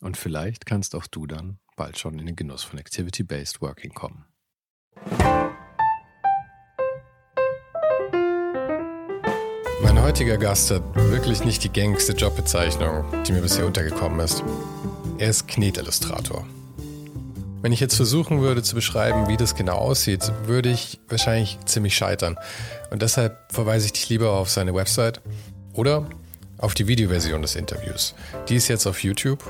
Und vielleicht kannst auch du dann bald schon in den Genuss von Activity-Based Working kommen. Mein heutiger Gast hat wirklich nicht die gängigste Jobbezeichnung, die mir bisher untergekommen ist. Er ist Knetillustrator. Wenn ich jetzt versuchen würde zu beschreiben, wie das genau aussieht, würde ich wahrscheinlich ziemlich scheitern. Und deshalb verweise ich dich lieber auf seine Website oder auf die Videoversion des Interviews. Die ist jetzt auf YouTube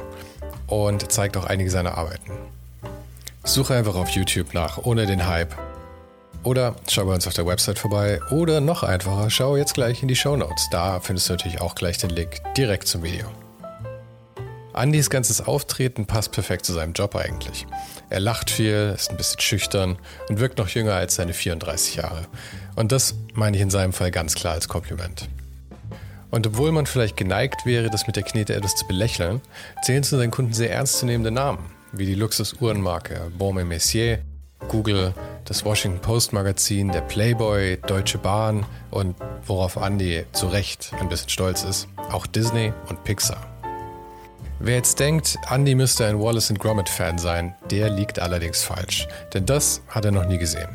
und zeigt auch einige seiner Arbeiten. Suche einfach auf YouTube nach ohne den Hype. Oder schau bei uns auf der Website vorbei. Oder noch einfacher, schau jetzt gleich in die Show Notes. Da findest du natürlich auch gleich den Link direkt zum Video. Andys ganzes Auftreten passt perfekt zu seinem Job eigentlich. Er lacht viel, ist ein bisschen schüchtern und wirkt noch jünger als seine 34 Jahre. Und das meine ich in seinem Fall ganz klar als Kompliment. Und obwohl man vielleicht geneigt wäre, das mit der Knete etwas zu belächeln, zählen zu seinen Kunden sehr ernstzunehmende Namen, wie die Luxusuhrenmarke Baume Messier, Google, das Washington Post Magazin, der Playboy, Deutsche Bahn und worauf Andy zu Recht ein bisschen stolz ist, auch Disney und Pixar. Wer jetzt denkt, Andy müsste ein Wallace Gromit Fan sein, der liegt allerdings falsch, denn das hat er noch nie gesehen.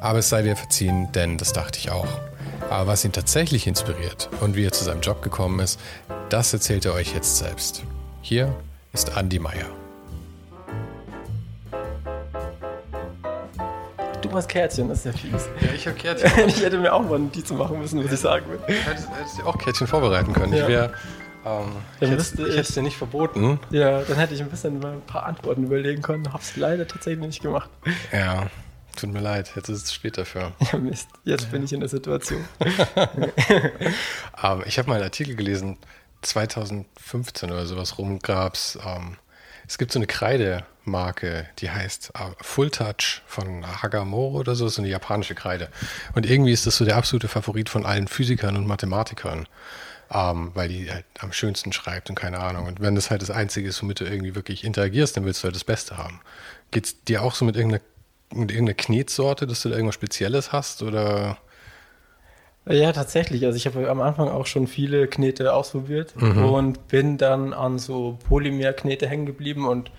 Aber es sei dir verziehen, denn das dachte ich auch. Aber was ihn tatsächlich inspiriert und wie er zu seinem Job gekommen ist, das erzählt er euch jetzt selbst. Hier ist Andy Meyer. Du hast Kärtchen, das ist ja fies. Ja, ich habe Kärtchen. ich hätte mir auch mal Notizen machen müssen, was ich sagen will. Hättest, hättest du auch Kärtchen vorbereiten können. Ja. Ich wäre ähm, ich hätte ich es dir nicht verboten. Ja, dann hätte ich ein bisschen ein paar Antworten überlegen können. Hab's leider tatsächlich nicht gemacht. Ja, tut mir leid. Jetzt ist es zu spät dafür. Ja, Mist. Jetzt ja. bin ich in der Situation. ähm, ich habe mal einen Artikel gelesen, 2015 oder sowas rum gab's. Ähm, es gibt so eine Kreidemarke, die heißt äh, Full Touch von Hagamore oder so, das ist eine japanische Kreide. Und irgendwie ist das so der absolute Favorit von allen Physikern und Mathematikern ähm, weil die halt am schönsten schreibt und keine Ahnung. Und wenn das halt das Einzige ist, womit du irgendwie wirklich interagierst, dann willst du halt das Beste haben. Geht es dir auch so mit irgendeiner, mit irgendeiner Knetsorte, dass du da irgendwas Spezielles hast oder? Ja, tatsächlich. Also ich habe am Anfang auch schon viele Knete ausprobiert mhm. und bin dann an so Polymerknete hängen geblieben und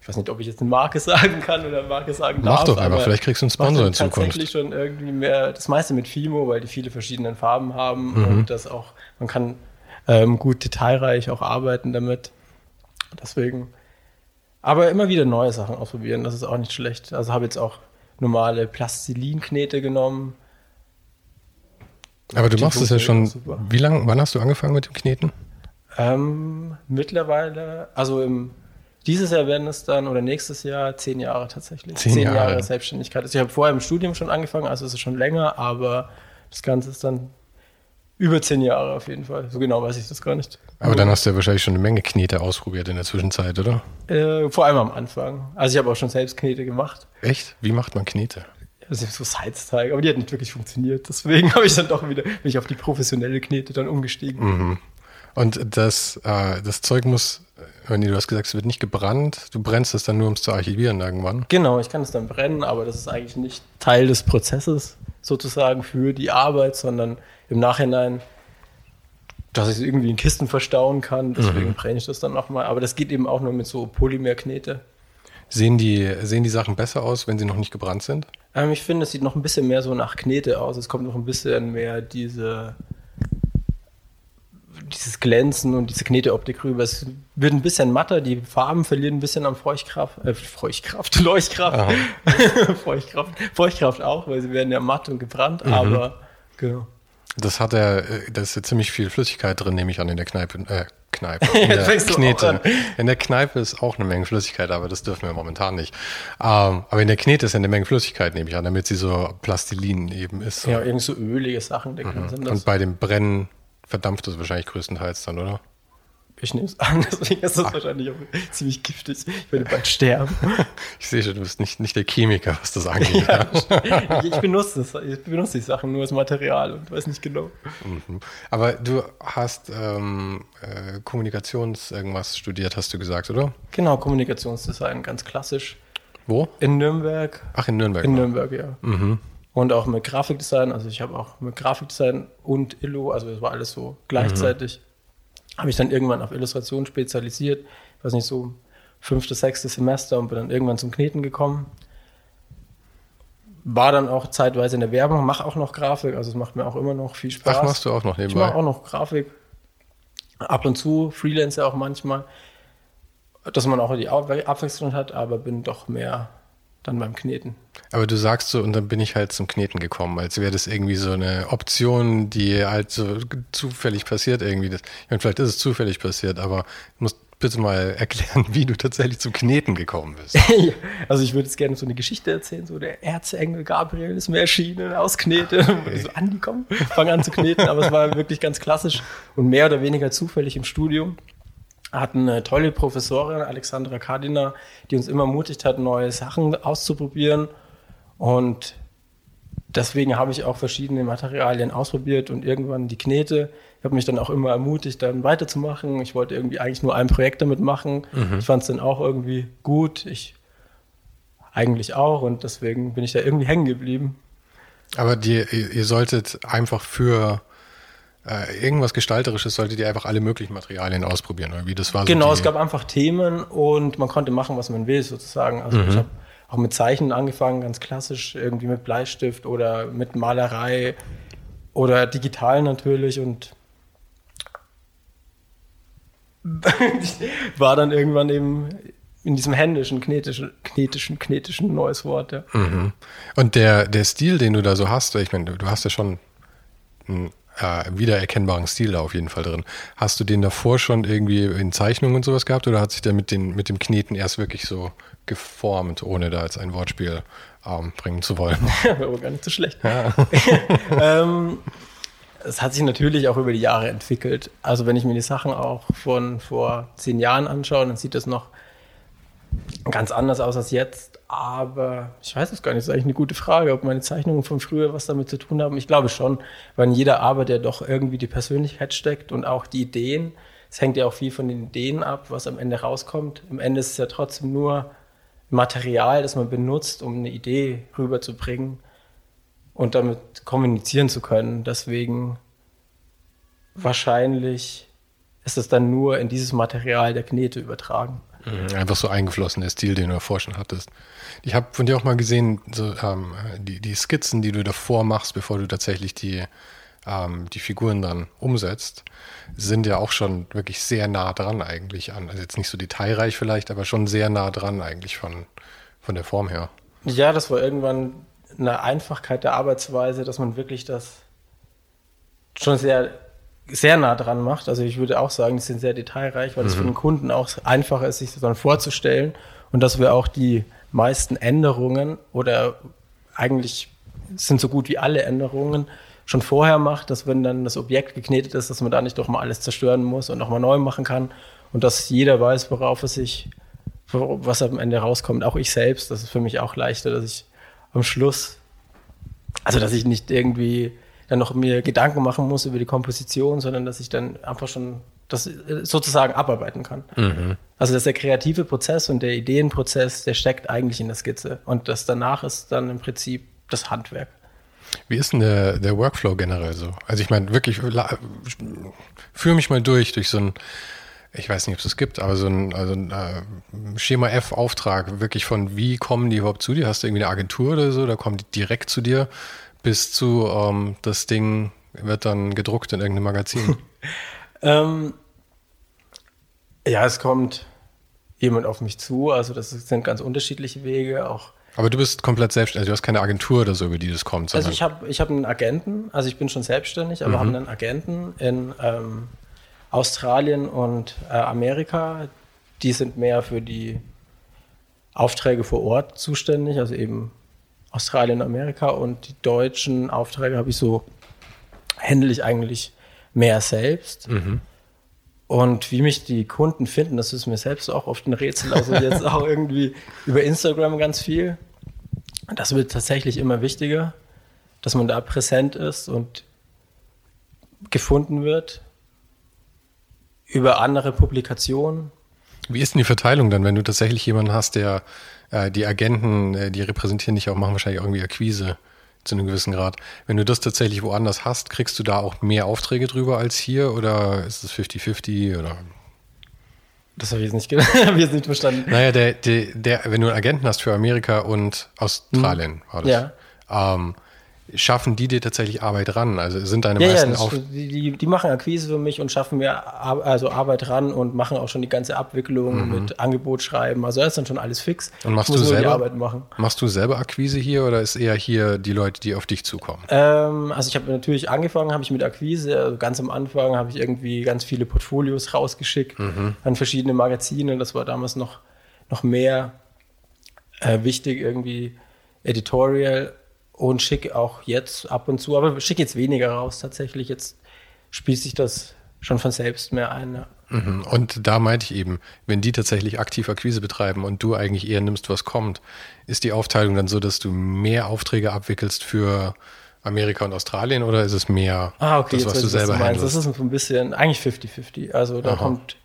ich weiß nicht, ob ich jetzt eine Marke sagen kann oder eine Marke sagen Mach darf. Mach doch einfach, vielleicht kriegst du einen Sponsor in Zukunft. Tatsächlich schon irgendwie mehr, das meiste mit Fimo, weil die viele verschiedene Farben haben mhm. und das auch, man kann ähm, gut detailreich auch arbeiten damit. Deswegen, aber immer wieder neue Sachen ausprobieren, das ist auch nicht schlecht. Also habe jetzt auch normale Plastilinknete genommen. Aber du machst es ja schon, wie lange, wann hast du angefangen mit dem Kneten? Ähm, mittlerweile, also im dieses Jahr werden es dann, oder nächstes Jahr, zehn Jahre tatsächlich. Zehn, zehn Jahre. Jahre. Selbstständigkeit. Also ich habe vorher im Studium schon angefangen, also ist es schon länger, aber das Ganze ist dann über zehn Jahre auf jeden Fall. So genau weiß ich das gar nicht. Aber dann hast du ja wahrscheinlich schon eine Menge Knete ausprobiert in der Zwischenzeit, oder? Äh, vor allem am Anfang. Also ich habe auch schon selbst Knete gemacht. Echt? Wie macht man Knete? Also so Sidestyke, aber die hat nicht wirklich funktioniert. Deswegen habe ich dann doch wieder, bin ich auf die professionelle Knete dann umgestiegen. Mhm. Und das, äh, das Zeug muss, wenn du hast gesagt, es wird nicht gebrannt, du brennst es dann nur, um es zu archivieren irgendwann. Genau, ich kann es dann brennen, aber das ist eigentlich nicht Teil des Prozesses sozusagen für die Arbeit, sondern im Nachhinein, dass ich es irgendwie in Kisten verstauen kann. Deswegen mhm. brenne ich das dann nochmal. Aber das geht eben auch nur mit so Polymerknete. Sehen die, sehen die Sachen besser aus, wenn sie noch nicht gebrannt sind? Ähm, ich finde, es sieht noch ein bisschen mehr so nach Knete aus. Es kommt noch ein bisschen mehr diese dieses Glänzen und diese Kneteoptik rüber. Es wird ein bisschen matter, die Farben verlieren ein bisschen an Feuchtkraft, äh, Feuchtkraft, Leuchtkraft, Feuchtkraft, Feuchtkraft auch, weil sie werden ja matt und gebrannt, mhm. aber genau. Das hat er, äh, da ist ja ziemlich viel Flüssigkeit drin, nehme ich an, in der Kneipe, äh, Kneipe. In der Knete. In der Kneipe ist auch eine Menge Flüssigkeit, aber das dürfen wir momentan nicht. Ähm, aber in der Knete ist ja eine Menge Flüssigkeit, nehme ich an, damit sie so Plastilin eben ist. Ja, irgend so ölige Sachen. Mhm. Und bei dem Brennen verdampft das wahrscheinlich größtenteils dann, oder? Ich nehme es an, deswegen ist das Ach. wahrscheinlich auch ziemlich giftig. Ich werde bald sterben. Ich sehe schon, du bist nicht, nicht der Chemiker, was das angeht. ja, ich, benutze das, ich benutze die Sachen nur als Material und weiß nicht genau. Mhm. Aber du hast ähm, äh, Kommunikations irgendwas studiert, hast du gesagt, oder? Genau, Kommunikationsdesign, ganz klassisch. Wo? In Nürnberg. Ach, in Nürnberg. In Nürnberg, ja. Mhm. Und auch mit Grafikdesign, also ich habe auch mit Grafikdesign und Illo, also das war alles so gleichzeitig. Mhm habe ich dann irgendwann auf Illustration spezialisiert, ich weiß nicht, so fünftes, sechstes Semester und bin dann irgendwann zum Kneten gekommen. War dann auch zeitweise in der Werbung, mache auch noch Grafik, also es macht mir auch immer noch viel Spaß. Ach, machst du auch noch nebenbei? Ich mache auch noch Grafik. Ab und zu, Freelancer auch manchmal, dass man auch die Abwechslung hat, aber bin doch mehr dann beim Kneten. Aber du sagst so, und dann bin ich halt zum Kneten gekommen, als wäre das irgendwie so eine Option, die halt so zufällig passiert irgendwie. Das, ich meine, vielleicht ist es zufällig passiert, aber du musst bitte mal erklären, wie du tatsächlich zum Kneten gekommen bist. also ich würde jetzt gerne so eine Geschichte erzählen, so der Erzengel Gabriel ist mir erschienen aus Knete. Okay. so, Andi, komm, fang an zu kneten. Aber es war wirklich ganz klassisch und mehr oder weniger zufällig im Studium hatten eine tolle Professorin, Alexandra Kardina, die uns immer ermutigt hat, neue Sachen auszuprobieren. Und deswegen habe ich auch verschiedene Materialien ausprobiert und irgendwann die Knete. Ich habe mich dann auch immer ermutigt, dann weiterzumachen. Ich wollte irgendwie eigentlich nur ein Projekt damit machen. Mhm. Ich fand es dann auch irgendwie gut. Ich eigentlich auch und deswegen bin ich da irgendwie hängen geblieben. Aber die, ihr solltet einfach für äh, irgendwas Gestalterisches solltet ihr einfach alle möglichen Materialien ausprobieren. Oder wie das war so genau, es gab einfach Themen und man konnte machen, was man will, sozusagen. Also mhm. ich habe auch mit Zeichnen angefangen, ganz klassisch, irgendwie mit Bleistift oder mit Malerei oder digital natürlich und war dann irgendwann eben in diesem händischen, knetischen, knetischen, knetischen neues Wort. Ja. Mhm. Und der, der Stil, den du da so hast, ich meine, du, du hast ja schon ein äh, wiedererkennbaren Stil da auf jeden Fall drin. Hast du den davor schon irgendwie in Zeichnungen und sowas gehabt oder hat sich der mit, den, mit dem Kneten erst wirklich so geformt, ohne da jetzt ein Wortspiel ähm, bringen zu wollen? Aber gar nicht so schlecht. Ja. ähm, es hat sich natürlich auch über die Jahre entwickelt. Also wenn ich mir die Sachen auch von vor zehn Jahren anschaue, dann sieht das noch ganz anders aus als jetzt. Aber ich weiß es gar nicht. Das ist eigentlich eine gute Frage, ob meine Zeichnungen von früher was damit zu tun haben. Ich glaube schon, weil in jeder Arbeit ja doch irgendwie die Persönlichkeit steckt und auch die Ideen. Es hängt ja auch viel von den Ideen ab, was am Ende rauskommt. Am Ende ist es ja trotzdem nur Material, das man benutzt, um eine Idee rüberzubringen und damit kommunizieren zu können. Deswegen wahrscheinlich ist es dann nur in dieses Material der Knete übertragen. Mhm, einfach so eingeflossen, der Stil, den du davor schon hattest. Ich habe von dir auch mal gesehen, so, ähm, die, die Skizzen, die du davor machst, bevor du tatsächlich die, ähm, die Figuren dann umsetzt, sind ja auch schon wirklich sehr nah dran eigentlich an. Also jetzt nicht so detailreich vielleicht, aber schon sehr nah dran eigentlich von, von der Form her. Ja, das war irgendwann eine Einfachkeit der Arbeitsweise, dass man wirklich das schon sehr sehr nah dran macht. Also ich würde auch sagen, die sind sehr detailreich, weil es mhm. für den Kunden auch einfacher ist, sich das dann vorzustellen und dass wir auch die meisten Änderungen oder eigentlich sind so gut wie alle Änderungen schon vorher macht, dass wenn dann das Objekt geknetet ist, dass man da nicht doch mal alles zerstören muss und nochmal neu machen kann und dass jeder weiß, worauf es sich, was am Ende rauskommt. Auch ich selbst, das ist für mich auch leichter, dass ich am Schluss, also dass ich nicht irgendwie dann noch mir Gedanken machen muss über die Komposition, sondern dass ich dann einfach schon das äh, sozusagen abarbeiten kann. Mhm. Also dass der kreative Prozess und der Ideenprozess, der steckt eigentlich in der Skizze. Und das danach ist dann im Prinzip das Handwerk. Wie ist denn der, der Workflow generell so? Also ich meine, wirklich, führe mich mal durch, durch so ein, ich weiß nicht, ob es das gibt, aber so ein, also ein äh, Schema F-Auftrag, wirklich von wie kommen die überhaupt zu dir? Hast du irgendwie eine Agentur oder so, da kommen die direkt zu dir? Bis zu ähm, das Ding wird dann gedruckt in irgendeinem Magazin? Ähm, ja, es kommt jemand auf mich zu. Also das sind ganz unterschiedliche Wege. Auch aber du bist komplett selbstständig, also du hast keine Agentur oder so, über die das kommt. Also ich habe ich hab einen Agenten, also ich bin schon selbstständig, aber mhm. habe einen Agenten in ähm, Australien und äh, Amerika. Die sind mehr für die Aufträge vor Ort zuständig, also eben Australien und Amerika. Und die deutschen Aufträge habe ich so, händle ich eigentlich mehr selbst. Mhm. Und wie mich die Kunden finden, das ist mir selbst auch oft ein Rätsel. Also jetzt auch irgendwie über Instagram ganz viel. Das wird tatsächlich immer wichtiger, dass man da präsent ist und gefunden wird über andere Publikationen. Wie ist denn die Verteilung dann, wenn du tatsächlich jemanden hast, der äh, die Agenten, äh, die repräsentieren dich auch, machen wahrscheinlich irgendwie Akquise zu einem gewissen Grad. Wenn du das tatsächlich woanders hast, kriegst du da auch mehr Aufträge drüber als hier oder ist es 50-50 oder? Das habe ich jetzt nicht, hab ich jetzt nicht verstanden. Naja, der, der, der, wenn du einen Agenten hast für Amerika und Australien, hm. war das. Ja. Ähm, schaffen die dir tatsächlich Arbeit ran? Also sind deine ja, meisten ja, auf die, die, machen Akquise für mich und schaffen mir Ar also Arbeit ran und machen auch schon die ganze Abwicklung mhm. mit Angebot schreiben. Also das ist dann schon alles fix. Und machst du selber Machst du selber Akquise hier oder ist eher hier die Leute, die auf dich zukommen? Ähm, also ich habe natürlich angefangen, habe ich mit Akquise. Also ganz am Anfang habe ich irgendwie ganz viele Portfolios rausgeschickt mhm. an verschiedene Magazine. Das war damals noch noch mehr äh, wichtig irgendwie Editorial und schicke auch jetzt ab und zu, aber schicke jetzt weniger raus tatsächlich. Jetzt spielt sich das schon von selbst mehr ein. Mhm. Und da meinte ich eben, wenn die tatsächlich aktiv Akquise betreiben und du eigentlich eher nimmst, was kommt, ist die Aufteilung dann so, dass du mehr Aufträge abwickelst für Amerika und Australien oder ist es mehr ah, okay, das, was du selber was du handelst? Das ist so ein bisschen, eigentlich 50-50. Also da Aha. kommt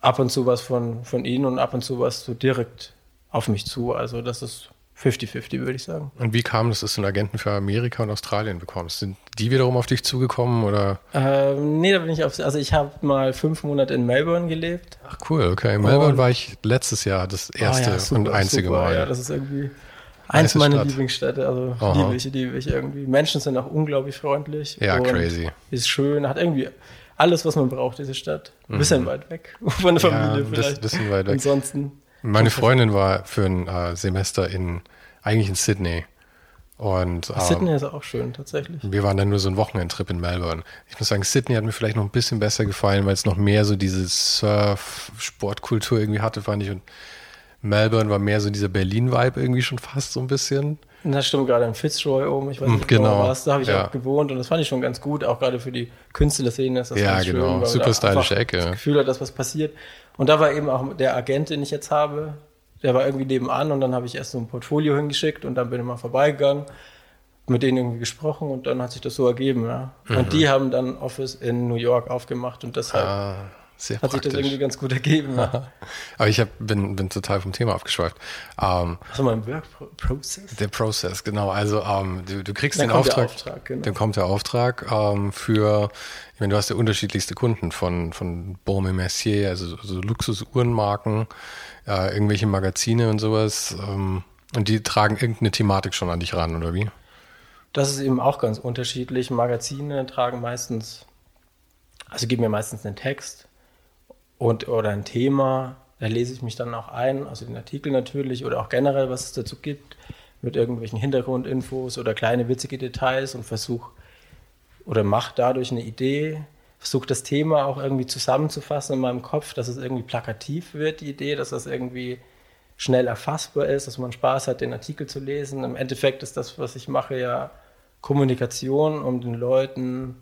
ab und zu was von, von ihnen und ab und zu was so direkt auf mich zu. Also das ist 50-50, würde ich sagen. Und wie kam es, dass du einen Agenten für Amerika und Australien bekommst? Sind die wiederum auf dich zugekommen oder? Ähm, nee, da bin ich auf, also ich habe mal fünf Monate in Melbourne gelebt. Ach cool, okay. In Melbourne und, war ich letztes Jahr das erste oh ja, super, und einzige super, Mal. Ja, das ist irgendwie eins meiner Stadt. Lieblingsstädte. Also Aha. liebe ich, liebe ich irgendwie. Menschen sind auch unglaublich freundlich. Ja, crazy. Ist schön, hat irgendwie alles, was man braucht, diese Stadt. Ein bisschen mhm. weit weg von der Familie ja, vielleicht. Ein bisschen weit weg. Ansonsten meine Freundin war für ein äh, Semester in, eigentlich in Sydney. Und, ähm, Sydney ist auch schön, tatsächlich. Wir waren dann nur so ein Wochenendtrip in Melbourne. Ich muss sagen, Sydney hat mir vielleicht noch ein bisschen besser gefallen, weil es noch mehr so diese Surf-Sportkultur irgendwie hatte, fand ich. Und Melbourne war mehr so dieser Berlin-Vibe irgendwie schon fast so ein bisschen. Das stimmt gerade in Fitzroy oben, ich weiß nicht genau, genau was, da habe ich ja. auch gewohnt und das fand ich schon ganz gut, auch gerade für die Künstlerszene ist das Ja, ganz genau, schön, super stylische Ecke. Das Gefühl hat, dass was passiert. Und da war eben auch der Agent, den ich jetzt habe, der war irgendwie nebenan und dann habe ich erst so ein Portfolio hingeschickt und dann bin ich mal vorbeigegangen, mit denen irgendwie gesprochen und dann hat sich das so ergeben. Ja. Mhm. Und die haben dann Office in New York aufgemacht und deshalb ah, hat praktisch. sich das irgendwie ganz gut ergeben. Ja. Aber ich hab, bin, bin total vom Thema abgeschweift. Ähm, also mein Work Process? Der Prozess, genau. Also ähm, du, du kriegst dann den Auftrag, Auftrag genau. dann kommt der Auftrag ähm, für ich meine, du hast ja unterschiedlichste Kunden von, von Baume Mercier, also so Luxusuhrenmarken, äh, irgendwelche Magazine und sowas. Ähm, und die tragen irgendeine Thematik schon an dich ran, oder wie? Das ist eben auch ganz unterschiedlich. Magazine tragen meistens, also geben mir meistens einen Text und, oder ein Thema. Da lese ich mich dann auch ein, also den Artikel natürlich oder auch generell, was es dazu gibt, mit irgendwelchen Hintergrundinfos oder kleine witzige Details und versuche oder mache dadurch eine Idee, versuche das Thema auch irgendwie zusammenzufassen in meinem Kopf, dass es irgendwie plakativ wird, die Idee, dass das irgendwie schnell erfassbar ist, dass man Spaß hat, den Artikel zu lesen. Im Endeffekt ist das, was ich mache, ja Kommunikation, um den Leuten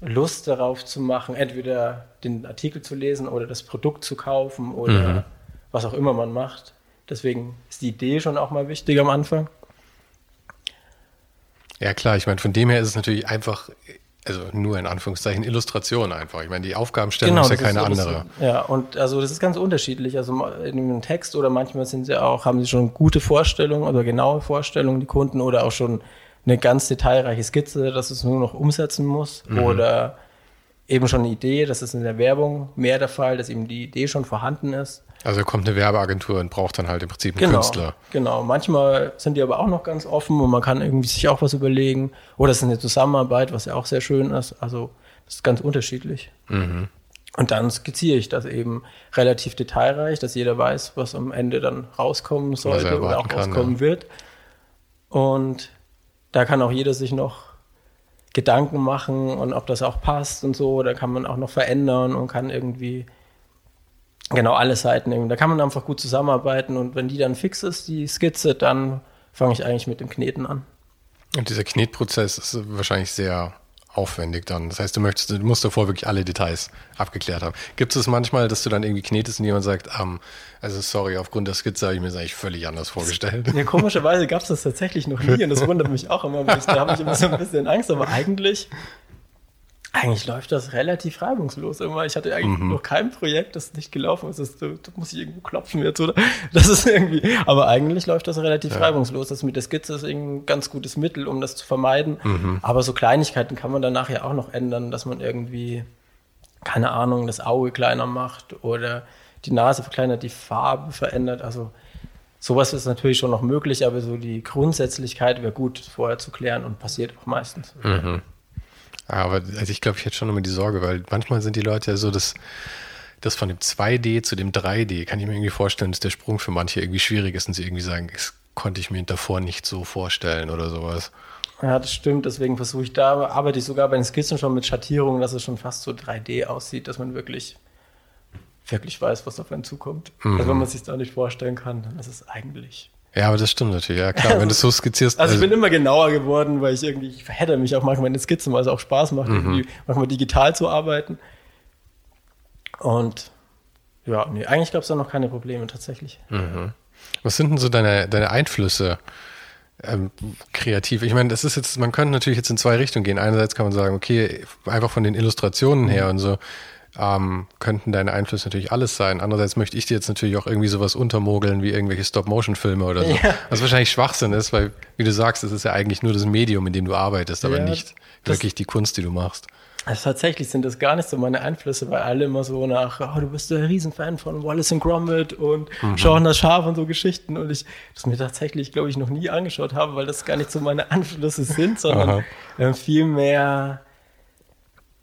Lust darauf zu machen, entweder den Artikel zu lesen oder das Produkt zu kaufen oder mhm. was auch immer man macht. Deswegen ist die Idee schon auch mal wichtig am Anfang. Ja klar, ich meine, von dem her ist es natürlich einfach, also nur in Anführungszeichen Illustration einfach. Ich meine, die Aufgabenstellung genau, ist ja keine ist, andere. Ist, ja, und also das ist ganz unterschiedlich. Also in einem Text oder manchmal sind sie auch, haben sie schon gute Vorstellungen oder genaue Vorstellungen, die Kunden, oder auch schon eine ganz detailreiche Skizze, dass es nur noch umsetzen muss. Mhm. Oder eben schon eine Idee, das ist in der Werbung mehr der Fall, dass eben die Idee schon vorhanden ist. Also kommt eine Werbeagentur und braucht dann halt im Prinzip einen genau, Künstler. Genau, manchmal sind die aber auch noch ganz offen und man kann irgendwie sich auch was überlegen. Oder es ist eine Zusammenarbeit, was ja auch sehr schön ist. Also Das ist ganz unterschiedlich. Und dann skizziere ich das eben relativ detailreich, dass jeder weiß, was am Ende dann rauskommen sollte oder auch kann, rauskommen ja. wird. Und da kann auch jeder sich noch Gedanken machen und ob das auch passt und so. Da kann man auch noch verändern und kann irgendwie genau alle Seiten irgendwie. Da kann man einfach gut zusammenarbeiten und wenn die dann fix ist, die Skizze, dann fange ich eigentlich mit dem Kneten an. Und dieser Knetprozess ist wahrscheinlich sehr aufwendig dann. Das heißt, du möchtest, du musst davor wirklich alle Details abgeklärt haben. Gibt es manchmal, dass du dann irgendwie knetest und jemand sagt, ähm, also sorry, aufgrund der Skizze habe ich mir das eigentlich völlig anders vorgestellt. Ja, komischerweise gab es das tatsächlich noch nie und das wundert mich auch immer. Da habe ich immer so ein bisschen Angst, aber eigentlich, eigentlich läuft das relativ reibungslos immer. Ich hatte eigentlich noch kein Projekt, das nicht gelaufen ist. Das, da, da muss ich irgendwo klopfen jetzt, oder? Das ist irgendwie, aber eigentlich läuft das relativ reibungslos. Das mit der Skizze ist ein ganz gutes Mittel, um das zu vermeiden. Aber so Kleinigkeiten kann man dann nachher auch noch ändern, dass man irgendwie, keine Ahnung, das Auge kleiner macht oder die Nase verkleinert, die Farbe verändert. Also sowas ist natürlich schon noch möglich, aber so die Grundsätzlichkeit wäre gut vorher zu klären und passiert auch meistens. Aber also ich glaube, ich hätte schon immer die Sorge, weil manchmal sind die Leute ja so, dass das von dem 2D zu dem 3D, kann ich mir irgendwie vorstellen, dass der Sprung für manche irgendwie schwierig ist und sie irgendwie sagen, das konnte ich mir davor nicht so vorstellen oder sowas. Ja, das stimmt. Deswegen versuche ich da, arbeite ich sogar bei den Skizzen schon mit Schattierungen, dass es schon fast so 3D aussieht, dass man wirklich, wirklich weiß, was auf einen zukommt. Also wenn man sich da nicht vorstellen kann, dann ist es eigentlich. Ja, aber das stimmt natürlich, ja klar. Wenn du es so skizzierst, Also ich bin immer genauer geworden, weil ich irgendwie, ich verhedder mich auch manchmal in den Skizzen, weil es auch Spaß macht, irgendwie manchmal digital zu arbeiten. Und ja, nee, eigentlich gab es da noch keine Probleme tatsächlich. Was sind denn so deine, deine Einflüsse ähm, kreativ? Ich meine, das ist jetzt, man könnte natürlich jetzt in zwei Richtungen gehen. Einerseits kann man sagen, okay, einfach von den Illustrationen her und so ähm, könnten deine Einflüsse natürlich alles sein. Andererseits möchte ich dir jetzt natürlich auch irgendwie sowas untermogeln wie irgendwelche Stop-Motion-Filme oder so. Ja. Was wahrscheinlich Schwachsinn ist, weil, wie du sagst, es ist ja eigentlich nur das Medium, in dem du arbeitest, aber Ja, nicht wirklich die Kunst, die du machst. Also tatsächlich sind das gar nicht so meine Einflüsse, weil alle immer so nach, oh, du bist ein Riesenfan von Wallace and Gromit und Shaun das Schaf und so Geschichten und ich das mir tatsächlich, glaube ich, noch nie angeschaut habe, weil das gar nicht so meine Einflüsse sind, sondern äh, viel mehr,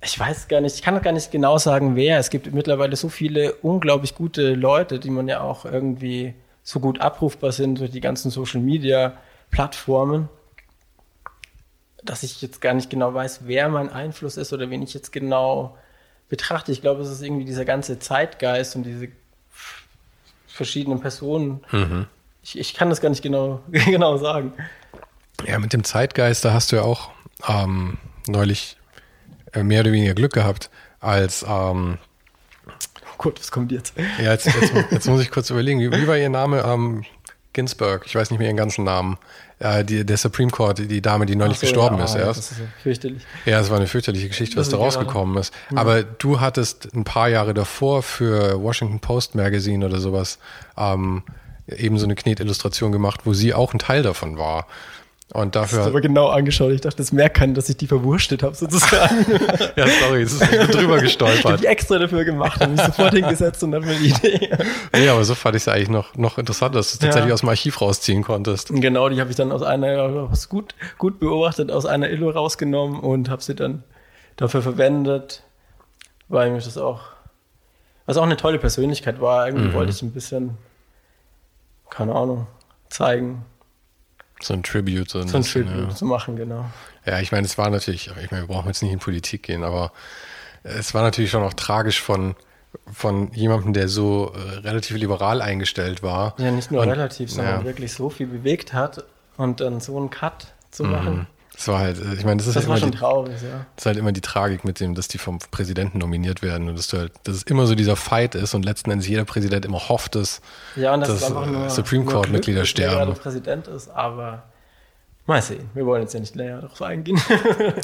ich weiß gar nicht, ich kann gar nicht genau sagen, wer. Es gibt mittlerweile so viele unglaublich gute Leute, die man ja auch irgendwie so gut abrufbar sind durch die ganzen Social Media Plattformen dass ich jetzt gar nicht genau weiß, wer mein Einfluss ist oder wen ich jetzt genau betrachte. Ich glaube, es ist irgendwie dieser ganze Zeitgeist und diese verschiedenen Personen. Ich, ich kann das gar nicht genau, genau sagen. Ja, mit dem Zeitgeist, da hast du ja auch ähm, neulich mehr oder weniger Glück gehabt, als ähm, Oh Gott, was kommt jetzt? Ja, jetzt, jetzt, jetzt muss ich kurz überlegen, wie, wie war ihr Name? Ähm, Ginsburg, ich weiß nicht mehr ihren ganzen Namen. Äh, die, der Supreme Court, die, die Dame, die neulich so, gestorben ja, ist ah, erst. Das ist fürchterlich. Ja, es war eine fürchterliche Geschichte, was Das da ist gerade- rausgekommen ist. Aber du hattest ein paar Jahre davor für Washington Post Magazine oder sowas ähm, eben so eine Knetillustration gemacht, wo sie auch ein Teil davon war. Und Das dafür. aber genau angeschaut. Ich dachte, es merkt keiner, dass ich die verwurstet habe, sozusagen. ja, sorry, es ist ich drüber ich habe gestolpert. die extra dafür gemacht, habe mich sofort hingesetzt und habe mir die Idee. Ja, aber so fand ich es eigentlich noch, noch interessant, dass du es tatsächlich Ja. aus dem Archiv rausziehen konntest. Genau, die habe ich dann aus einer, gut, gut beobachtet, aus einer Illo rausgenommen und habe sie dann dafür verwendet, weil mich das auch, was auch eine tolle Persönlichkeit war. Irgendwie wollte ich ein bisschen, keine Ahnung, zeigen, So ein Tribute. So ein, so ein bisschen, Tribute ja. zu machen, genau. Ja, ich meine, es war natürlich, ich meine, wir brauchen jetzt nicht in Politik gehen, aber es war natürlich schon auch tragisch von, von jemandem, der so äh, relativ liberal eingestellt war. Ja, nicht nur Und- relativ, sondern ja. wirklich so viel bewegt hat und dann so einen Cut zu machen. Es war halt, äh, ich meine, das ist, Das halt immer die, traurig, ja. das ist halt immer die Tragik mit dem, dass die vom Präsidenten nominiert werden und dass du halt, dass es immer so dieser Fight ist und letzten Endes jeder Präsident immer hofft, dass Ja, und das dass, äh, nur Supreme nur Court Glück, Mitglieder dass der sterben. Präsident ist, aber mal sehen. Wir wollen jetzt ja nicht näher darauf eingehen.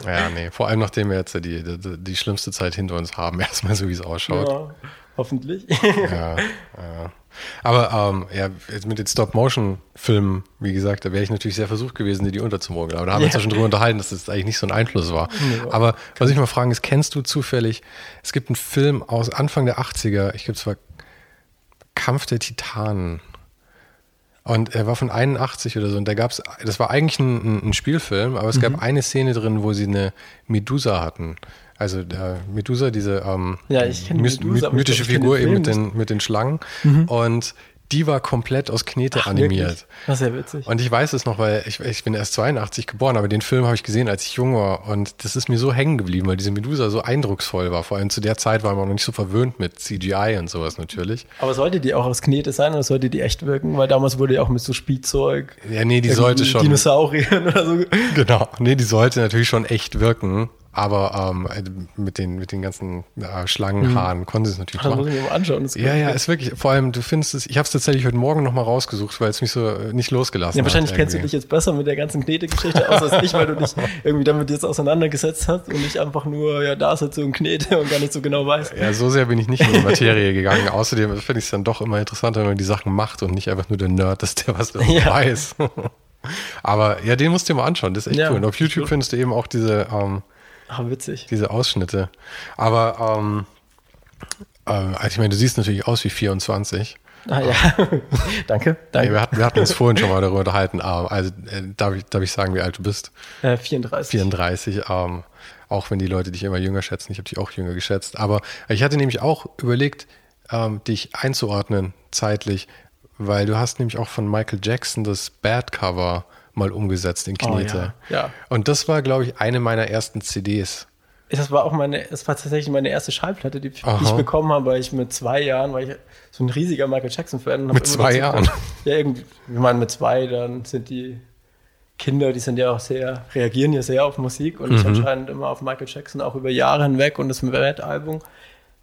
Ja, nee, vor allem nachdem wir jetzt ja die, die, die schlimmste Zeit hinter uns haben, erstmal so wie es ausschaut. ja, hoffentlich. Ja, ja. Aber ähm, ja, jetzt mit den Stop-Motion-Filmen, wie gesagt, da wäre ich natürlich sehr versucht gewesen, dir die unterzumogeln. Aber da haben wir uns Ja. schon drüber unterhalten, dass das eigentlich nicht so ein Einfluss war. Aber was ich mal fragen ist, kennst du zufällig, es gibt einen Film aus Anfang der 80er, ich glaube, es war Kampf der Titanen. Und er war von 81 oder so. Und da gab's, das war eigentlich ein, ein- ein Spielfilm, aber es gab eine Szene drin, wo sie eine Medusa hatten. Also der Medusa, diese ähm, Ja, mys- Medusa, mythische Figur eben mit den, mit den Schlangen. Und die war komplett aus Knete Ach, animiert. Das ist ja witzig. Und ich weiß es noch, weil ich, ich bin erst 82 geboren, aber den Film habe ich gesehen, als ich jung war. Und das ist mir so hängen geblieben, weil diese Medusa so eindrucksvoll war. Vor allem zu der Zeit war man noch nicht so verwöhnt mit CGI und sowas natürlich. Aber sollte die auch aus Knete sein oder sollte die echt wirken? Weil damals wurde ja auch mit so Spielzeug. Ja, nee, die sollte schon. Dinosauriern oder so. Genau. Nee, die sollte natürlich schon echt wirken. Aber ähm, mit, den, mit den ganzen äh, Schlangenhaaren konnte sie es natürlich Das muss machen. ich mir mal anschauen. Ja, ja, ist wirklich, vor allem, du findest es, ich habe es tatsächlich heute Morgen nochmal rausgesucht, weil es mich so äh, nicht losgelassen Ja, hat. wahrscheinlich kennst du dich jetzt besser mit der ganzen Knete-Geschichte aus als ich, weil du dich irgendwie damit jetzt auseinandergesetzt hast und ich einfach nur, ja, da ist halt so ein Knete und gar nicht so genau weiß. Ja, so sehr bin ich nicht in die Materie gegangen. Außerdem finde ich es dann doch immer interessanter, wenn man die Sachen macht und nicht einfach nur der Nerd ist, der was Ja. weiß. Aber ja, den musst du dir mal anschauen. Das ist echt Ja, cool. Und auf YouTube findest du eben auch diese, ähm, Ah, witzig. diese Ausschnitte. Aber ähm, äh, also ich meine, du siehst natürlich aus wie 24. Ah, ja. danke, danke. wir, hatten, wir hatten uns vorhin schon mal darüber unterhalten. aber Also äh, darf, ich, darf ich sagen, wie alt du bist? Äh, 34. 34. Ähm, auch wenn die Leute dich immer jünger schätzen. Ich habe dich auch jünger geschätzt. Aber ich hatte nämlich auch überlegt, ähm, dich einzuordnen zeitlich, weil du hast nämlich auch von Michael Jackson das Bad Cover mal umgesetzt in Oh, Knete. ja, ja. Und das war, glaube ich, eine meiner ersten CDs. Das war auch meine, es war tatsächlich meine erste Schallplatte, die, die ich bekommen habe, weil ich mit zwei Jahren, weil ich so ein riesiger Michael Jackson-Fan Mit zwei Jahren? Ja, irgendwie, ich meine, mit zwei, dann sind die Kinder, die sind ja auch sehr, reagieren ja sehr auf Musik und Mhm. ich anscheinend immer auf Michael Jackson, auch über Jahre hinweg und das Red-Album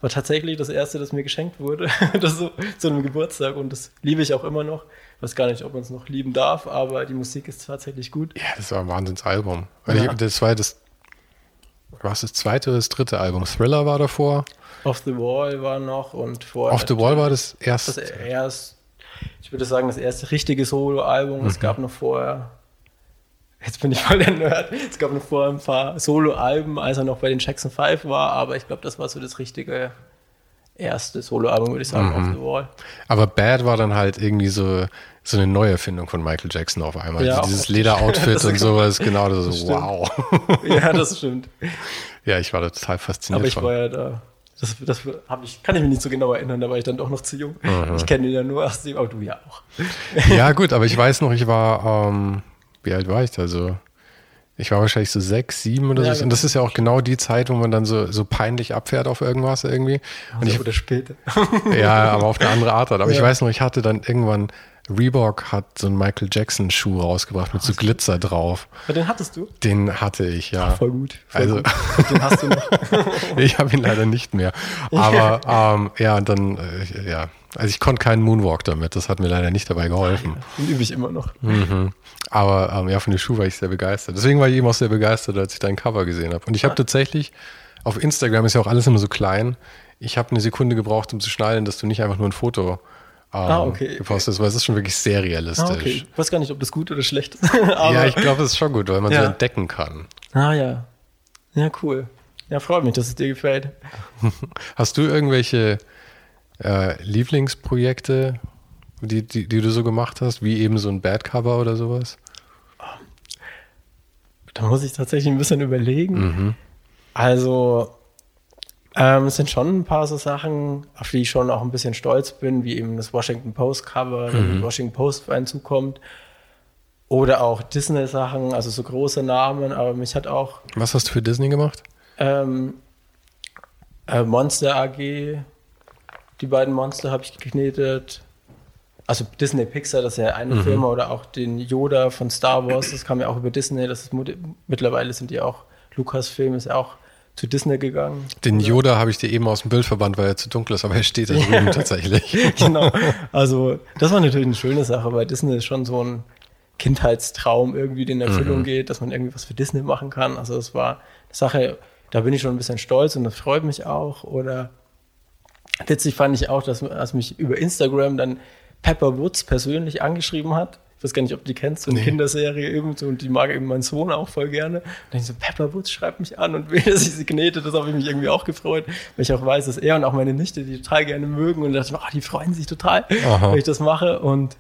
war tatsächlich das erste, das mir geschenkt wurde, das so zu einem Geburtstag und das liebe ich auch immer noch. Ich weiß gar nicht, ob man es noch lieben darf, aber die Musik ist tatsächlich gut. Ja, das war ein Wahnsinnsalbum. Ja. ich, das war das, was das zweite oder das dritte Album? Thriller war davor. Off the Wall war noch und vorher. Off the Wall war das das erste. erst, ich würde sagen, das erste richtige Solo-Album. Mhm. Es gab noch vorher, jetzt bin ich voll der Nerd, es gab noch vorher ein paar Solo-Alben, als er noch bei den Jackson 5 war, aber ich glaube, das war so das richtige erste Solo-Album, würde ich sagen, Mhm. Off the Wall. Aber Bad war dann halt irgendwie so, so eine Neuerfindung von Michael Jackson auf einmal. Ja, Also dieses. Lederoutfit Das und sowas, genau, das ist stimmt. wow. ja, das stimmt. ja, ich war da total fasziniert Aber ich von. war ja da. Das, das ich, kann ich mich nicht so genau erinnern, da war ich dann doch noch zu jung. Mhm. Ich kenne ihn ja nur aus dem, aber du ja auch. Ja, gut, aber ich weiß noch, ich war, ähm, wie alt war ich da so? Ich war wahrscheinlich so sechs, sieben oder Ja, so. Und das ist ja auch genau die Zeit, wo man dann so, so peinlich abfährt auf irgendwas irgendwie. Und ich, oder später. ja, aber auf eine andere Art. halt. Aber ich Ja. weiß noch, ich hatte dann irgendwann, Reebok hat so einen Michael Jackson Schuh rausgebracht mit so Glitzer drauf. Aber den hattest du? Den hatte ich, ja. Voll gut. Voll Also- gut. Den hast du noch. Ich habe ihn leider nicht mehr. Aber ähm, ja, dann, äh, ja, also ich konnte keinen Moonwalk damit. Das hat mir leider nicht dabei geholfen. Den übe ich immer noch. Mhm. Aber ähm, ja, von den Schuhen war ich sehr begeistert. Deswegen war ich eben auch sehr begeistert, als ich dein Cover gesehen habe. Und ich habe tatsächlich, auf Instagram ist ja auch alles immer so klein. Ich habe eine Sekunde gebraucht, um zu schnallen, dass du nicht einfach nur ein Foto ähm, Ah, okay. gepostet hast, weil es ist schon wirklich sehr realistisch. Ah, okay. Ich weiß gar nicht, ob das gut oder schlecht ist. Aber, Ja, ich glaube, das ist schon gut, weil man so Ja. entdecken kann. ah, ja. Ja, cool. Ja, freut mich, dass es dir gefällt. Hast du irgendwelche äh, Lieblingsprojekte, die, die, die du so gemacht hast, wie eben so ein Badcover oder sowas? Da muss ich tatsächlich ein bisschen überlegen. Mhm. Also, ähm, es sind schon ein paar so Sachen, auf die ich schon auch ein bisschen stolz bin, wie eben das Washington Post Cover, Mhm. Washington Post für einen zukommt. Oder auch Disney-Sachen, also so große Namen, aber mich hat auch Was hast du für Disney gemacht? ähm, äh, Monster AG, die beiden Monster habe ich geknetet. Also Disney Pixar, das ist ja eine Firma, oder auch den Yoda von Star Wars, das kam ja auch über Disney. Das ist mittlerweile sind die auch, Lucasfilm ist ja auch zu Disney gegangen. Den Yoda habe ich dir eben aus dem Bild verbannt, weil er zu dunkel ist, aber er steht da drüben tatsächlich. genau. Also, das war natürlich eine schöne Sache, weil Disney ist schon so ein Kindheitstraum irgendwie, der in Erfüllung geht, dass man irgendwie was für Disney machen kann. Also, das war eine Sache, da bin ich schon ein bisschen stolz und das freut mich auch. Oder witzig fand ich auch, dass, dass mich über Instagram dann Pepper Woods persönlich angeschrieben hat. Ich weiß gar nicht, ob die kennst, so eine Nee. Kinderserie eben so, und die mag eben mein Sohn auch voll gerne. Und dann ich so, Pepper Woods schreibt mich an und will, dass ich sie knete. Das habe ich mich irgendwie auch gefreut, weil ich auch weiß, dass er und auch meine Nichte die total gerne mögen. Und da dachte ich, oh, die freuen sich total, Aha. wenn ich das mache. Und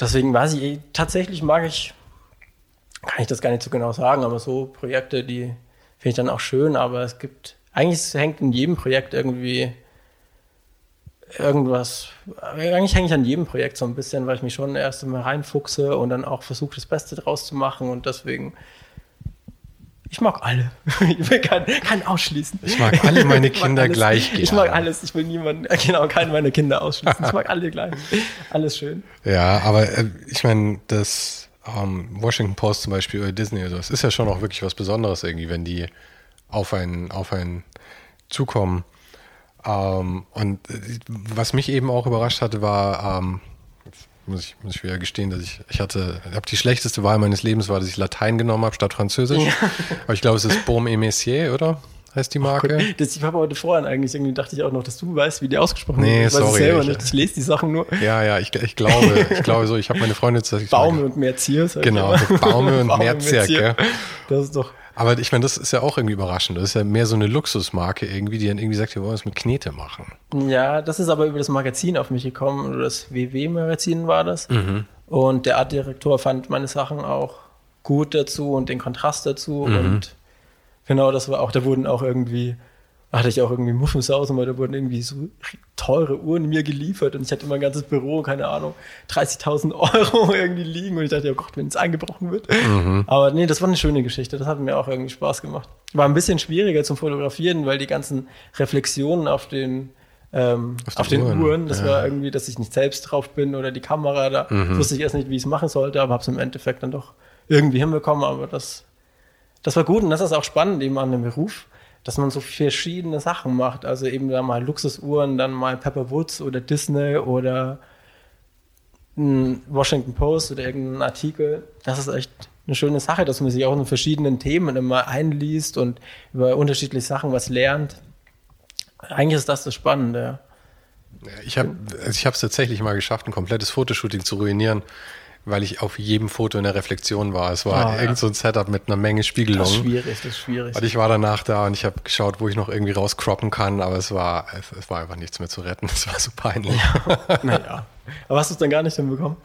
deswegen weiß ich, tatsächlich mag ich, kann ich das gar nicht so genau sagen, aber so Projekte, die finde ich dann auch schön, aber es gibt, eigentlich hängt in jedem Projekt irgendwie irgendwas, eigentlich hänge ich an jedem Projekt so ein bisschen, weil ich mich schon erst einmal reinfuchse und dann auch versuche, das Beste draus zu machen und deswegen ich mag alle. Ich will keinen, keinen ausschließen. Ich mag alle meine Kinder alles, gleich gern. Ich mag alles. Ich will niemanden, genau, keinen meiner Kinder ausschließen. Ich mag alle gleich. Alles schön. Ja, aber äh, ich meine, das ähm, Washington Post zum Beispiel oder Disney oder so, es ist ja schon auch wirklich was Besonderes irgendwie, wenn die auf einen, auf einen zukommen. Ähm, und äh, was mich eben auch überrascht hatte, war, ähm, muss ich, muss ich wieder gestehen, dass ich, ich hatte, habe die schlechteste Wahl meines Lebens war, dass ich Latein genommen habe statt Französisch. Ja. Aber ich glaube, es ist Baume et Messier, oder? Heißt die Marke? Oh das, ich habe heute vorhin eigentlich, irgendwie dachte ich auch noch, dass du weißt, wie die ausgesprochen nee, wird. Ich weiß sorry, selber ich, nicht. Ich lese die Sachen nur. Ja, ja, ich, ich glaube, ich glaube so, ich habe meine Freunde tatsächlich. Baume und Merzier. Genau, Baume und Merzier. Das ist doch aber ich meine, das ist ja auch irgendwie überraschend. Das ist ja mehr so eine Luxusmarke irgendwie, die dann irgendwie sagt, wir wollen es mit Knete machen. Ja, das ist aber über das Magazin auf mich gekommen, das WW-Magazin war das. Mhm. Und der Artdirektor fand meine Sachen auch gut dazu und den Kontrast dazu. Mhm. Und genau, das war auch, da wurden auch irgendwie hatte ich auch irgendwie Muffensausen, weil da wurden irgendwie so teure Uhren mir geliefert und ich hatte mein ganzes Büro, keine Ahnung, 30.000 Euro irgendwie liegen und ich dachte, oh Gott, wenn es eingebrochen wird. Mhm. Aber nee, das war eine schöne Geschichte, das hat mir auch irgendwie Spaß gemacht. War ein bisschen schwieriger zum Fotografieren, weil die ganzen Reflexionen auf den ähm, auf, auf den Uhren, Uhren das ja. war irgendwie, dass ich nicht selbst drauf bin oder die Kamera, da mhm. wusste ich erst nicht, wie ich es machen sollte, aber habe es im Endeffekt dann doch irgendwie hinbekommen, aber das, das war gut und das ist auch spannend eben an dem Beruf, dass man so verschiedene Sachen macht. Also eben da mal Luxusuhren, dann mal Pepper Woods oder Disney oder ein Washington Post oder irgendein Artikel. Das ist echt eine schöne Sache, dass man sich auch in verschiedenen Themen immer einliest und über unterschiedliche Sachen was lernt. Eigentlich ist das das Spannende. Ich habe also es tatsächlich mal geschafft, ein komplettes Fotoshooting zu ruinieren weil ich auf jedem Foto in der Reflexion war. Es war oh, irgend so ein Setup mit einer Menge Spiegelungen. Das ist schwierig, das ist schwierig. Und ich war danach da und ich habe geschaut, wo ich noch irgendwie rauscroppen kann, aber es war, es, es war einfach nichts mehr zu retten. Es war so peinlich. Ja, naja. Aber hast du es dann gar nicht hinbekommen?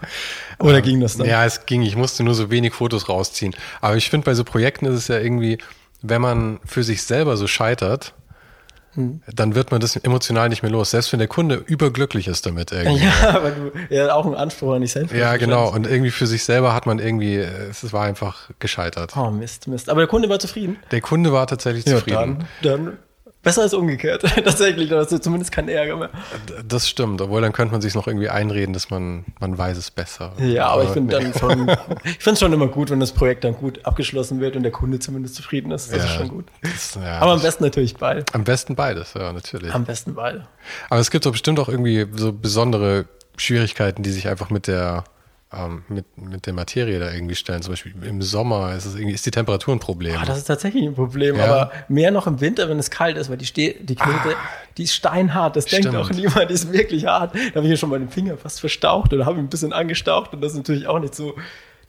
Oder ähm, ging das dann? Ja, es ging. Ich musste nur so wenig Fotos rausziehen. Aber ich finde, bei so Projekten ist es ja irgendwie, wenn man für sich selber so scheitert, hm. dann wird man das emotional nicht mehr los. Selbst wenn der Kunde überglücklich ist damit irgendwie. Ja, aber du ja auch einen Anspruch an dich selbst. Ja, genau. Und irgendwie für sich selber hat man irgendwie, es war einfach gescheitert. Oh, Mist, Mist. Aber der Kunde war zufrieden? Der Kunde war tatsächlich ja, zufrieden. Dann, dann Besser als umgekehrt. Tatsächlich, da hast du zumindest keinen Ärger mehr. Das stimmt, obwohl dann könnte man sich noch irgendwie einreden, dass man, man weiß es besser. Ja, aber, aber ich finde dann schon, ich finde es schon immer gut, wenn das Projekt dann gut abgeschlossen wird und der Kunde zumindest zufrieden ist. Das ja, ist schon gut. Das, ja, aber am besten natürlich beide. Am besten beides, ja, natürlich. Am besten beide. Aber es gibt doch bestimmt auch irgendwie so besondere Schwierigkeiten, die sich einfach mit der ähm, mit, mit der Materie da irgendwie stellen. Zum Beispiel im Sommer ist, es irgendwie, ist die Temperatur ein Problem. Ah, das ist tatsächlich ein Problem, ja. aber mehr noch im Winter, wenn es kalt ist, weil die, Ste die Knete, ah, die ist steinhart. Das stimmt. denkt auch niemand, die ist wirklich hart. Da habe ich ja schon mal den Finger fast verstaucht oder habe ihn ein bisschen angestaucht und das ist natürlich auch nicht so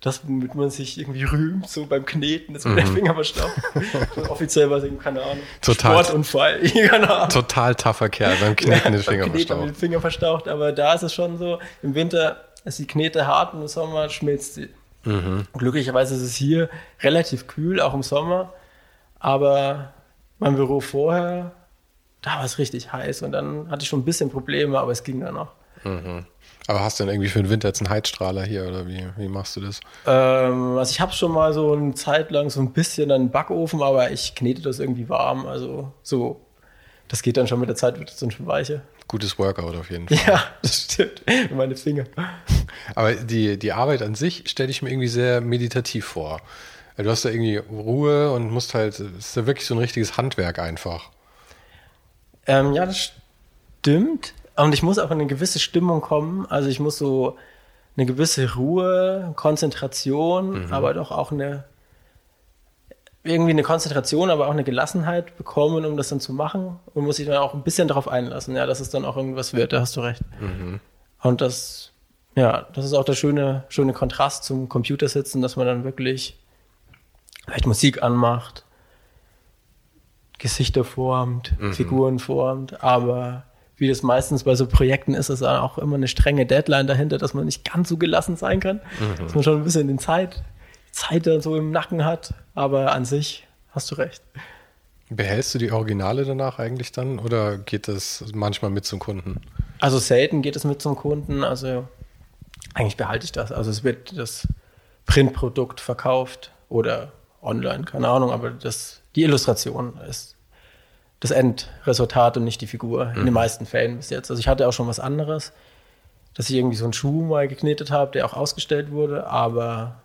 das, womit man sich irgendwie rühmt, so beim Kneten, dass man mhm. der Finger verstaucht. offiziell war es eben, keine Ahnung, total, Sportunfall. keine Ahnung. Total tougher Kerl, beim Kneten ja, den Finger Kneten verstaucht. den Finger verstaucht, aber da ist es schon so, im Winter ist die Knete hart und im Sommer schmilzt sie. Mhm. Glücklicherweise ist es hier relativ kühl, auch im Sommer. Aber mein Büro vorher, da war es richtig heiß und dann hatte ich schon ein bisschen Probleme, aber es ging dann noch. Mhm. Aber hast du denn irgendwie für den Winter jetzt einen Heizstrahler hier oder wie, wie machst du das? Ähm, also ich habe schon mal so eine Zeit lang so ein bisschen einen Backofen, aber ich knete das irgendwie warm. Also so, das geht dann schon mit der Zeit, wird es dann schon weicher. Gutes Workout auf jeden Fall. Ja, das stimmt. Meine Finger. Aber die, die Arbeit an sich stelle ich mir irgendwie sehr meditativ vor. Du hast da irgendwie Ruhe und musst halt, es ist ja wirklich so ein richtiges Handwerk einfach. Ähm, ja, das stimmt. Und ich muss auch in eine gewisse Stimmung kommen. Also ich muss so eine gewisse Ruhe, Konzentration, mhm. aber doch auch eine irgendwie eine Konzentration, aber auch eine Gelassenheit bekommen, um das dann zu machen und muss sich dann auch ein bisschen darauf einlassen, ja, dass es dann auch irgendwas wird, da hast du recht. Mhm. Und das, ja, das ist auch der schöne, schöne Kontrast zum Computersitzen, dass man dann wirklich vielleicht Musik anmacht, Gesichter formt, mhm. Figuren formt, aber wie das meistens bei so Projekten ist, ist auch immer eine strenge Deadline dahinter, dass man nicht ganz so gelassen sein kann, mhm. dass man schon ein bisschen den Zeit Zeit da so im Nacken hat. Aber an sich hast du recht. Behältst du die Originale danach eigentlich dann oder geht das manchmal mit zum Kunden? Also selten geht es mit zum Kunden. Also eigentlich behalte ich das. Also es wird das Printprodukt verkauft oder online, keine Ahnung, aber das, die Illustration ist das Endresultat und nicht die Figur mhm. in den mhm. meisten Fällen bis jetzt. Also ich hatte auch schon was anderes, dass ich irgendwie so einen Schuh mal geknetet habe, der auch ausgestellt wurde, aber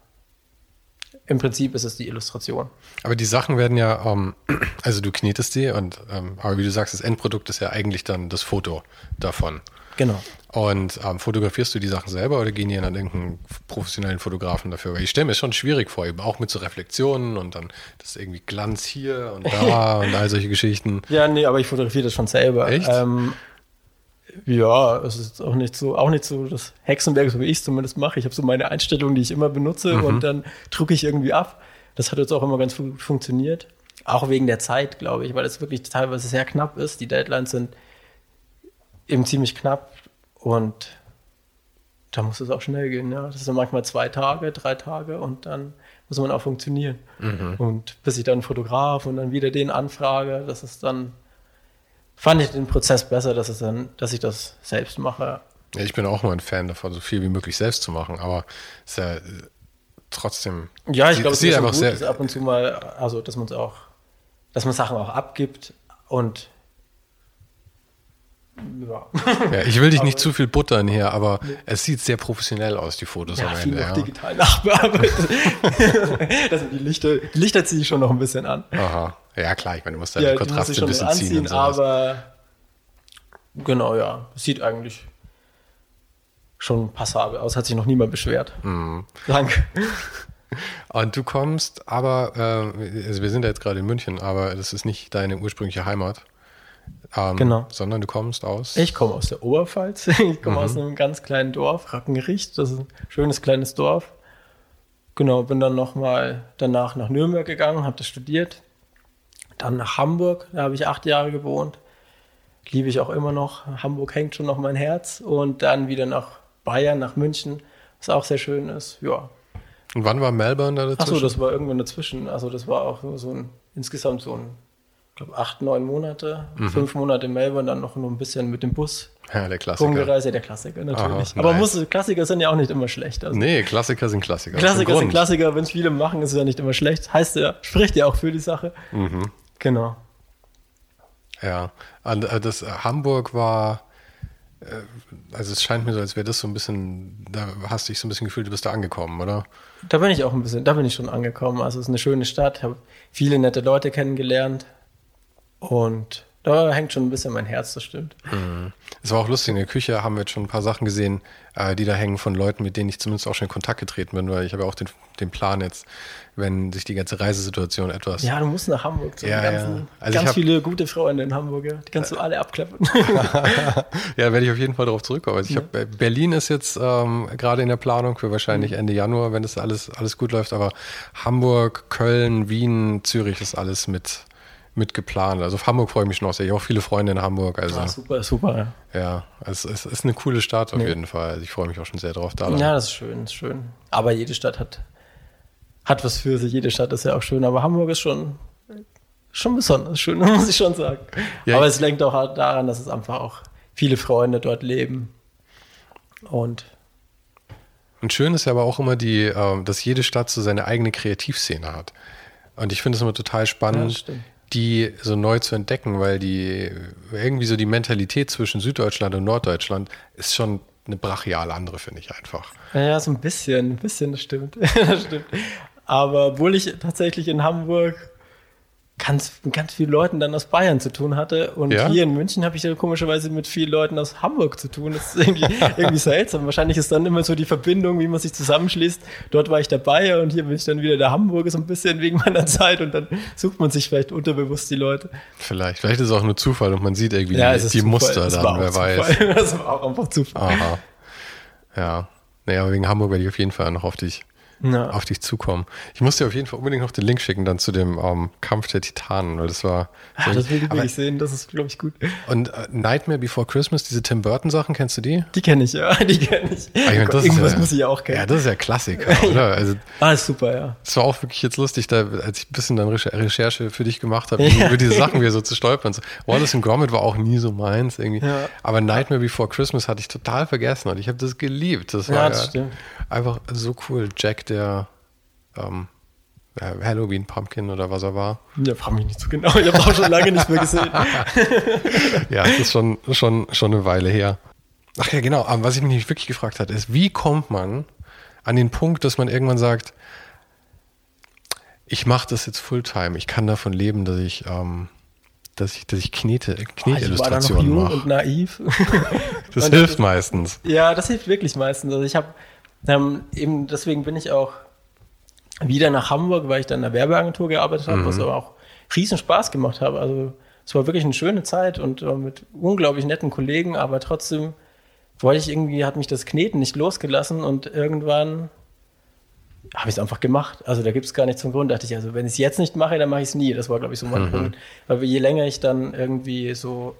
im Prinzip ist es die Illustration. Aber die Sachen werden ja, ähm, also du knetest die und, ähm, aber wie du sagst, das Endprodukt ist ja eigentlich dann das Foto davon. Genau. Und ähm, fotografierst du die Sachen selber oder gehen die dann irgendeinen professionellen Fotografen dafür? Weil ich stelle mir schon schwierig vor, eben auch mit so Reflexionen und dann das irgendwie Glanz hier und da und all solche Geschichten. Ja, nee, aber ich fotografiere das schon selber. Echt? Ja, es ist auch nicht so, auch nicht so das Hexenwerk, so wie ich es zumindest mache. Ich habe so meine Einstellungen, die ich immer benutze mhm. und dann drucke ich irgendwie ab. Das hat jetzt auch immer ganz gut funktioniert. Auch wegen der Zeit, glaube ich, weil es wirklich teilweise sehr knapp ist. Die Deadlines sind eben ziemlich knapp und da muss es auch schnell gehen. Ja. Das sind manchmal zwei Tage, drei Tage und dann muss man auch funktionieren. Mhm. Und bis ich dann Fotograf und dann wieder den anfrage, das ist dann, fand ich den Prozess besser, dass, es dann, dass ich das selbst mache. Ja, ich bin auch nur ein Fan davon, so viel wie möglich selbst zu machen, aber es ist ja äh, trotzdem. Ja, ich glaube, es ist einfach gut, sehr, ab und zu mal, also dass man es auch, dass man Sachen auch abgibt und ja. ja. ich will dich nicht zu viel buttern hier, aber nee. es sieht sehr professionell aus, die Fotos ja, am Ende. Ja. digital nachbearbeitet. das die Lichter, die Lichter ziehe ich schon noch ein bisschen an. Aha. Ja, klar, ich meine, du musst deine ja, Kontraste ein bisschen anziehen. ziehen. aber genau, ja. Sieht eigentlich schon passabel aus. Hat sich noch niemand beschwert. Mhm. Danke. Und du kommst aber, äh, also wir sind ja jetzt gerade in München, aber das ist nicht deine ursprüngliche Heimat. Ähm, genau. Sondern du kommst aus? Ich komme aus der Oberpfalz. Ich komme mhm. aus einem ganz kleinen Dorf, Rackenricht. Das ist ein schönes kleines Dorf. Genau, bin dann nochmal danach nach Nürnberg gegangen, habe das studiert. Dann nach Hamburg, da habe ich acht Jahre gewohnt. Liebe ich auch immer noch. Hamburg hängt schon noch mein Herz. Und dann wieder nach Bayern, nach München, was auch sehr schön ist. Ja. Und wann war Melbourne da dazwischen? Achso, das war irgendwann dazwischen. Also das war auch so ein, insgesamt so ein glaube, acht, neun Monate, mhm. fünf Monate in Melbourne, dann noch nur ein bisschen mit dem Bus. Ja, der Klassiker. Rumgereist, ja, der Klassiker natürlich. Aha, Aber muss, Klassiker sind ja auch nicht immer schlecht. Also nee, Klassiker sind Klassiker. Klassiker sind Klassiker, wenn es viele machen, ist es ja nicht immer schlecht. Heißt ja, spricht ja auch für die Sache. Mhm. Genau. Ja, äh, das äh, Hamburg war, äh, also es scheint mir so, als wäre das so ein bisschen, da hast du dich so ein bisschen gefühlt, du bist da angekommen, oder? Da bin ich auch ein bisschen, da bin ich schon angekommen. Also es ist eine schöne Stadt, habe viele nette Leute kennengelernt, und da hängt schon ein bisschen mein Herz, das stimmt. Mhm. Es war auch lustig, in der Küche haben wir jetzt schon ein paar Sachen gesehen, äh, die da hängen von Leuten, mit denen ich zumindest auch schon in Kontakt getreten bin, weil ich habe ja auch den, den Plan jetzt, wenn sich die ganze Reisesituation etwas... Ja, du musst nach Hamburg zu ja, ganzen, ja. Also ganz hab, viele gute Freunde in Hamburg, ja. die kannst du alle abklappen. ja, werde ich auf jeden Fall darauf zurückkommen. Also ich ja. habe äh, Berlin ist jetzt ähm, gerade in der Planung für wahrscheinlich mhm. Ende Januar, wenn das alles, alles gut läuft, aber Hamburg, Köln, Wien, Zürich ist alles mit mit geplant. Also auf Hamburg freue ich mich noch sehr. Ich habe auch viele Freunde in Hamburg. Also, ah, super, super. Ja, es, es ist eine coole Stadt auf nee. jeden Fall. Also ich freue mich auch schon sehr drauf. Da ja, das ist schön, ist schön. Aber jede Stadt hat, hat was für sich. Jede Stadt ist ja auch schön. Aber Hamburg ist schon, schon besonders schön, muss ich schon sagen. Ja, aber es lenkt auch daran, dass es einfach auch viele Freunde dort leben. Und und schön ist ja aber auch immer die, ähm, dass jede Stadt so seine eigene Kreativszene hat. Und ich finde es immer total spannend, ja, die so neu zu entdecken, weil die irgendwie so die Mentalität zwischen Süddeutschland und Norddeutschland ist schon eine brachial andere, finde ich einfach. Ja, so ein bisschen, ein bisschen, das stimmt. das stimmt. Aber obwohl ich tatsächlich in Hamburg ganz, ganz vielen Leuten dann aus Bayern zu tun hatte. Und ja? hier in München habe ich ja komischerweise mit vielen Leuten aus Hamburg zu tun. Das ist irgendwie, irgendwie seltsam. Wahrscheinlich ist dann immer so die Verbindung, wie man sich zusammenschließt. Dort war ich der Bayer und hier bin ich dann wieder der Hamburger so ein bisschen wegen meiner Zeit und dann sucht man sich vielleicht unterbewusst die Leute. Vielleicht, vielleicht ist es auch nur Zufall und man sieht irgendwie ja, die, die Muster dann, wer Zufall. weiß. Das war auch einfach Zufall. Aha. Ja. Naja, wegen Hamburg werde ich auf jeden Fall noch auf dich ja. auf dich zukommen. Ich muss dir auf jeden Fall unbedingt noch den Link schicken dann zu dem ähm, Kampf der Titanen, weil das war. Ah, das will ich sehen, das ist, glaube ich, gut. Und uh, Nightmare Before Christmas, diese Tim Burton Sachen, kennst du die? Die kenne ich, ja, die kenne ich. Ah, ich mein, Irgendwas ja, muss ich ja auch kennen. Ja, das ist ja Klassiker, oder? Also, ah, ist super, ja. Es war auch wirklich jetzt lustig, da, als ich ein bisschen dann Recherche für dich gemacht habe, ja. über diese Sachen wieder so zu stolpern. So, Wallace and Gromit war auch nie so meins irgendwie. Ja. Aber Nightmare Before Christmas hatte ich total vergessen und ich habe das geliebt. Das war ja, das stimmt. einfach so cool. Jack, der ähm, Halloween Pumpkin oder was er war. Ja, frage mich nicht so genau. Ich habe auch schon lange nicht mehr gesehen. ja, es ist schon, schon, schon eine Weile her. Ach ja, genau. Aber was ich mich wirklich gefragt habe, ist, wie kommt man an den Punkt, dass man irgendwann sagt, ich mache das jetzt Fulltime, ich kann davon leben, dass ich, ähm, dass ich, dass ich Knete, Knetillustrationen mache. und naiv. das und hilft das, meistens. Ja, das hilft wirklich meistens. Also ich habe ähm, eben deswegen bin ich auch wieder nach Hamburg, weil ich dann in der Werbeagentur gearbeitet habe, mhm. was aber auch riesen Spaß gemacht habe. Also es war wirklich eine schöne Zeit und äh, mit unglaublich netten Kollegen, aber trotzdem wollte ich irgendwie, hat mich das Kneten nicht losgelassen und irgendwann habe ich es einfach gemacht. Also da gibt es gar nichts zum Grund. Da dachte ich, also wenn ich es jetzt nicht mache, dann mache ich es nie. Das war, glaube ich, so mein mhm. Punkt. Weil je länger ich dann irgendwie so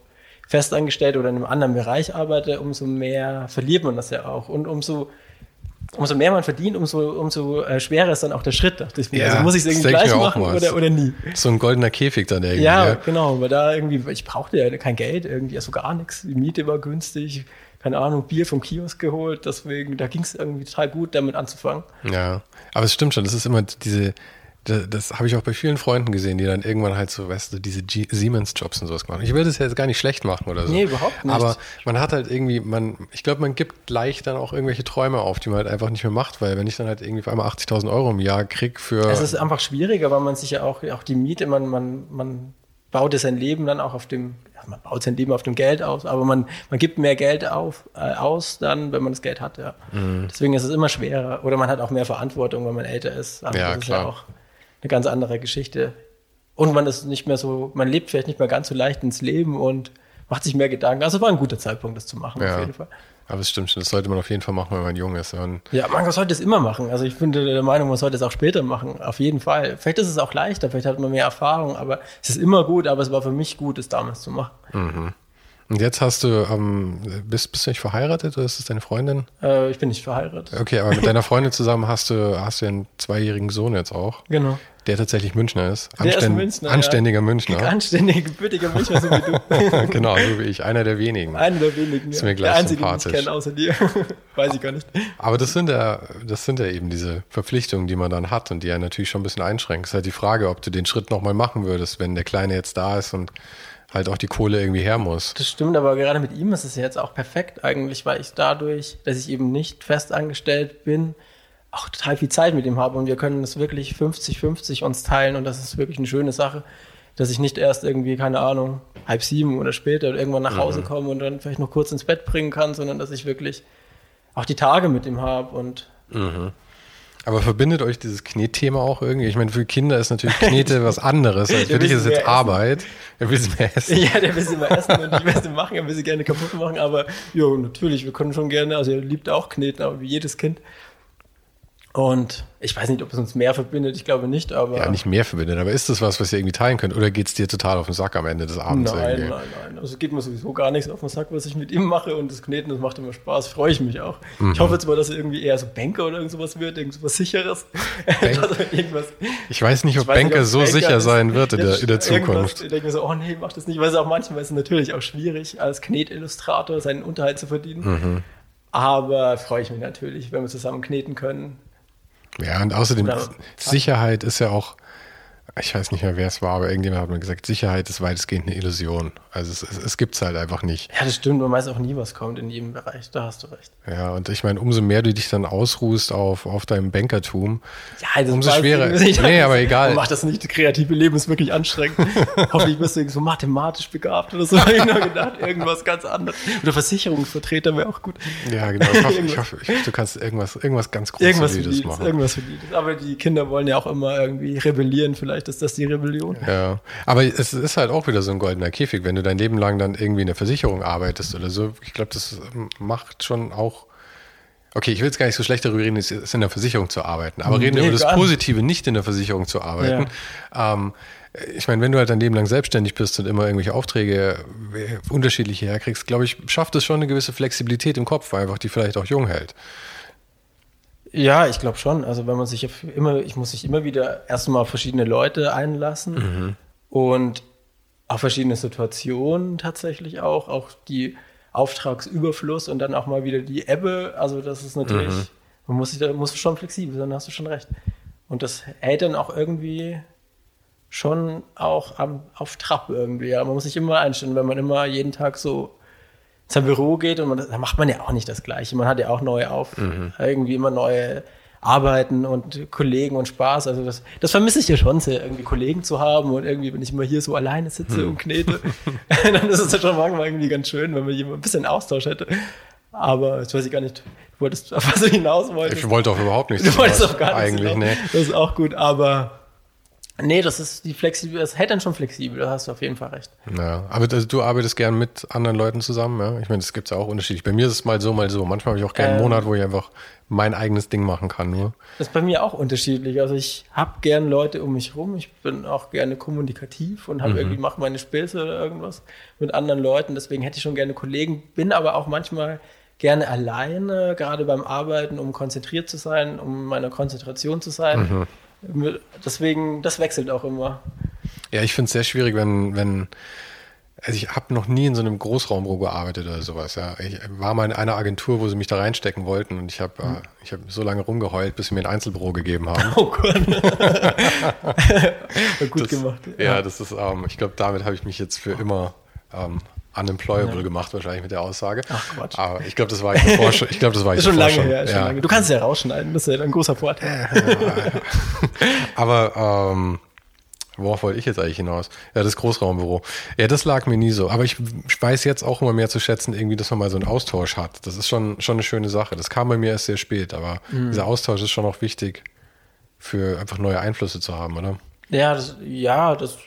festangestellt oder in einem anderen Bereich arbeite, umso mehr verliert man das ja auch. Und umso umso mehr man verdient, umso, umso äh, schwerer ist dann auch der Schritt, dachte ich mir. Ja, also muss ich es irgendwie gleich machen oder, oder nie. So ein goldener Käfig dann irgendwie. Ja, ja. genau, weil da irgendwie, ich brauchte ja kein Geld, irgendwie, also gar nichts. Die Miete war günstig, keine Ahnung, Bier vom Kiosk geholt, deswegen, da ging es irgendwie total gut, damit anzufangen. Ja, aber es stimmt schon, das ist immer diese, das, das habe ich auch bei vielen Freunden gesehen, die dann irgendwann halt so, weißt du, diese Siemens-Jobs und sowas machen. Ich will das jetzt gar nicht schlecht machen oder so. Nee, überhaupt nicht. Aber man hat halt irgendwie, man, ich glaube, man gibt leicht dann auch irgendwelche Träume auf, die man halt einfach nicht mehr macht, weil wenn ich dann halt irgendwie auf einmal 80.000 Euro im Jahr krieg für. Es ist einfach schwieriger, weil man sich ja auch, auch die Miete, man, man, man baut sein Leben dann auch auf dem, ja, man baut sein Leben auf dem Geld aus, aber man, man gibt mehr Geld auf, äh, aus dann, wenn man das Geld hat, ja. Mhm. Deswegen ist es immer schwerer. Oder man hat auch mehr Verantwortung, wenn man älter ist. Also ja, klar. Ist ja auch, eine ganz andere Geschichte. Und man ist nicht mehr so, man lebt vielleicht nicht mehr ganz so leicht ins Leben und macht sich mehr Gedanken. Also war ein guter Zeitpunkt, das zu machen, ja. auf jeden Fall. Aber es stimmt schon, das sollte man auf jeden Fall machen, wenn man jung ist. Und ja, man sollte es immer machen. Also ich bin der Meinung, man sollte es auch später machen, auf jeden Fall. Vielleicht ist es auch leichter, vielleicht hat man mehr Erfahrung, aber es ist immer gut, aber es war für mich gut, es damals zu machen. Mhm. Und jetzt hast du, ähm, bist, bist du nicht verheiratet oder ist es deine Freundin? Äh, ich bin nicht verheiratet. Okay, aber mit deiner Freundin zusammen hast du, hast du einen zweijährigen Sohn jetzt auch. Genau. Der tatsächlich Münchner ist. Anständ, der ist Münchner, anständiger ja. Münchner. Anständiger, gebürtiger Münchner, so wie du. genau, so wie ich. Einer der wenigen. Einer der wenigen, ja. Ist mir gleich der einzige, sympathisch. den ich kenne, außer dir. Weiß ich gar nicht. Aber das sind ja, das sind ja eben diese Verpflichtungen, die man dann hat und die ja natürlich schon ein bisschen einschränken. Es ist halt die Frage, ob du den Schritt nochmal machen würdest, wenn der Kleine jetzt da ist und halt auch die Kohle irgendwie her muss. Das stimmt, aber gerade mit ihm ist es jetzt auch perfekt eigentlich, weil ich dadurch, dass ich eben nicht fest angestellt bin, auch total viel Zeit mit ihm habe und wir können das wirklich 50-50 uns teilen und das ist wirklich eine schöne Sache, dass ich nicht erst irgendwie, keine Ahnung, halb sieben oder später irgendwann nach Hause mhm. komme und dann vielleicht noch kurz ins Bett bringen kann, sondern dass ich wirklich auch die Tage mit ihm habe und mhm. Aber verbindet euch dieses Knetthema auch irgendwie? Ich meine, für Kinder ist natürlich Knete was anderes. Also für dich ist es jetzt Arbeit. Der will sie mehr essen. Ja, der will sie mehr essen und ich will machen, er will sie gerne kaputt machen. Aber ja, natürlich, wir können schon gerne, also er liebt auch Kneten, aber wie jedes Kind. Und ich weiß nicht, ob es uns mehr verbindet, ich glaube nicht, aber. Ja, nicht mehr verbindet, aber ist das was, was ihr irgendwie teilen könnt? Oder geht es dir total auf den Sack am Ende des Abends? Nein, irgendwie? nein, nein. Also geht mir sowieso gar nichts auf den Sack, was ich mit ihm mache und das Kneten, das macht immer Spaß, freue ich mich auch. Mhm. Ich hoffe jetzt mal, dass er irgendwie eher so Banker oder irgendwas wird, irgendwas sicheres. irgendwas. Ich weiß nicht, ob Banker nicht, ob so Banker sicher sein wird in der, in der Zukunft. Ich denke mir so, oh nee, mach das nicht, weil es auch manchmal ist es natürlich auch schwierig, als Knetillustrator seinen Unterhalt zu verdienen. Mhm. Aber freue ich mich natürlich, wenn wir zusammen kneten können. Ja, und außerdem, Sicherheit ist ja auch, ich weiß nicht mehr, wer es war, aber irgendjemand hat mir gesagt, Sicherheit ist weitestgehend eine Illusion. Also es, es, es gibt es halt einfach nicht. Ja, das stimmt. Man weiß auch nie, was kommt in jedem Bereich. Da hast du recht. Ja, und ich meine, umso mehr du dich dann ausruhst auf, auf deinem Bankertum, ja, umso schwerer. Nicht, nee, aber egal. Mach das nicht. Das kreative Leben ist wirklich anstrengend. Hoffentlich bist du so mathematisch begabt oder so. Ich nur gedacht, irgendwas ganz anderes. Oder Versicherungsvertreter wäre auch gut. Ja, genau. Ich hoffe, ich hoffe, ich hoffe, du kannst irgendwas, irgendwas ganz Großartiges machen. Irgendwas für die. Aber die Kinder wollen ja auch immer irgendwie rebellieren vielleicht Vielleicht ist das die Rebellion. Ja, aber es ist halt auch wieder so ein goldener Käfig, wenn du dein Leben lang dann irgendwie in der Versicherung arbeitest oder so. Ich glaube, das macht schon auch Okay, ich will jetzt gar nicht so schlecht darüber reden, es ist in der Versicherung zu arbeiten, aber reden wir Nee, über das. Positive, nicht in der Versicherung zu arbeiten. Ähm, ich meine, wenn du halt dein Leben lang selbstständig bist und immer irgendwelche Aufträge unterschiedliche herkriegst, glaube ich, schafft es schon eine gewisse Flexibilität im Kopf, einfach die vielleicht auch jung hält. Ja, ich glaube schon. Also wenn man sich immer, ich muss sich immer wieder erstmal auf verschiedene Leute einlassen und auf verschiedene Situationen tatsächlich auch, auch die Auftragsüberfluss und dann auch mal wieder die Ebbe. Also das ist natürlich, man muss sich da muss schon flexibel sein, hast du schon recht. Und das hält dann auch irgendwie schon auch am, auf Trab irgendwie. Ja. Man muss sich immer einstellen, wenn man immer jeden Tag so sein Büro geht und man, da macht man ja auch nicht das Gleiche. Man hat ja auch neue auf, irgendwie immer neue Arbeiten und Kollegen und Spaß. Also das, das vermisse ich ja schon sehr, irgendwie Kollegen zu haben und irgendwie, wenn ich immer hier so alleine sitze und knete, dann ist es ja schon manchmal irgendwie ganz schön, wenn man jemand ein bisschen Austausch hätte. Aber jetzt weiß ich gar nicht, du wolltest, auf was du hinaus wolltest. Ich wollte auch überhaupt nichts. Du wolltest auch gar nichts. Eigentlich, hinaus. nee. Das ist auch gut, aber nee, das ist die flexibel, das hält dann schon flexibel, da hast du auf jeden Fall recht. Ja, aber also du arbeitest gern mit anderen Leuten zusammen, ja? Ich meine, das gibt's ja auch unterschiedlich. Bei mir ist es mal so, mal so. Manchmal habe ich auch gerne einen Ähm. Monat, wo ich einfach mein eigenes Ding machen kann, nur. Das ist bei mir auch unterschiedlich. Also ich habe gern Leute um mich rum. Ich bin auch gerne kommunikativ und habe irgendwie mache meine Späße oder irgendwas mit anderen Leuten. Deswegen hätte ich schon gerne Kollegen. Bin aber auch manchmal gerne alleine, gerade beim Arbeiten, um konzentriert zu sein, um meiner Konzentration zu sein. Deswegen, das wechselt auch immer. Ja, ich finde es sehr schwierig, wenn, wenn, also ich habe noch nie in so einem Großraumbüro gearbeitet oder sowas. Ja. Ich war mal in einer Agentur, wo sie mich da reinstecken wollten und ich habe äh, ich hab so lange rumgeheult, bis sie mir ein Einzelbüro gegeben haben. Oh Gott. Gut Das- gemacht. Ja, das ist, ähm, ich glaube, damit habe ich mich jetzt für immer ähm, unemployable gemacht, wahrscheinlich mit der Aussage. Ach, Quatsch. Aber ich glaube, das war ich davor schon. Ich glaube, das war ich schon lange her. Ist schon Ja. lange. Du kannst es ja rausschneiden, das ist ja ein großer Vorteil. Aber ähm, worauf wollte ich jetzt eigentlich hinaus? Ja, das Großraumbüro. Ja, das lag mir nie so. Aber ich weiß jetzt auch immer mehr zu schätzen, irgendwie, dass man mal so einen Austausch hat. Das ist schon, schon eine schöne Sache. Das kam bei mir erst sehr spät, aber Mhm. dieser Austausch ist schon auch wichtig, für einfach neue Einflüsse zu haben, oder? Ja, das, ja, das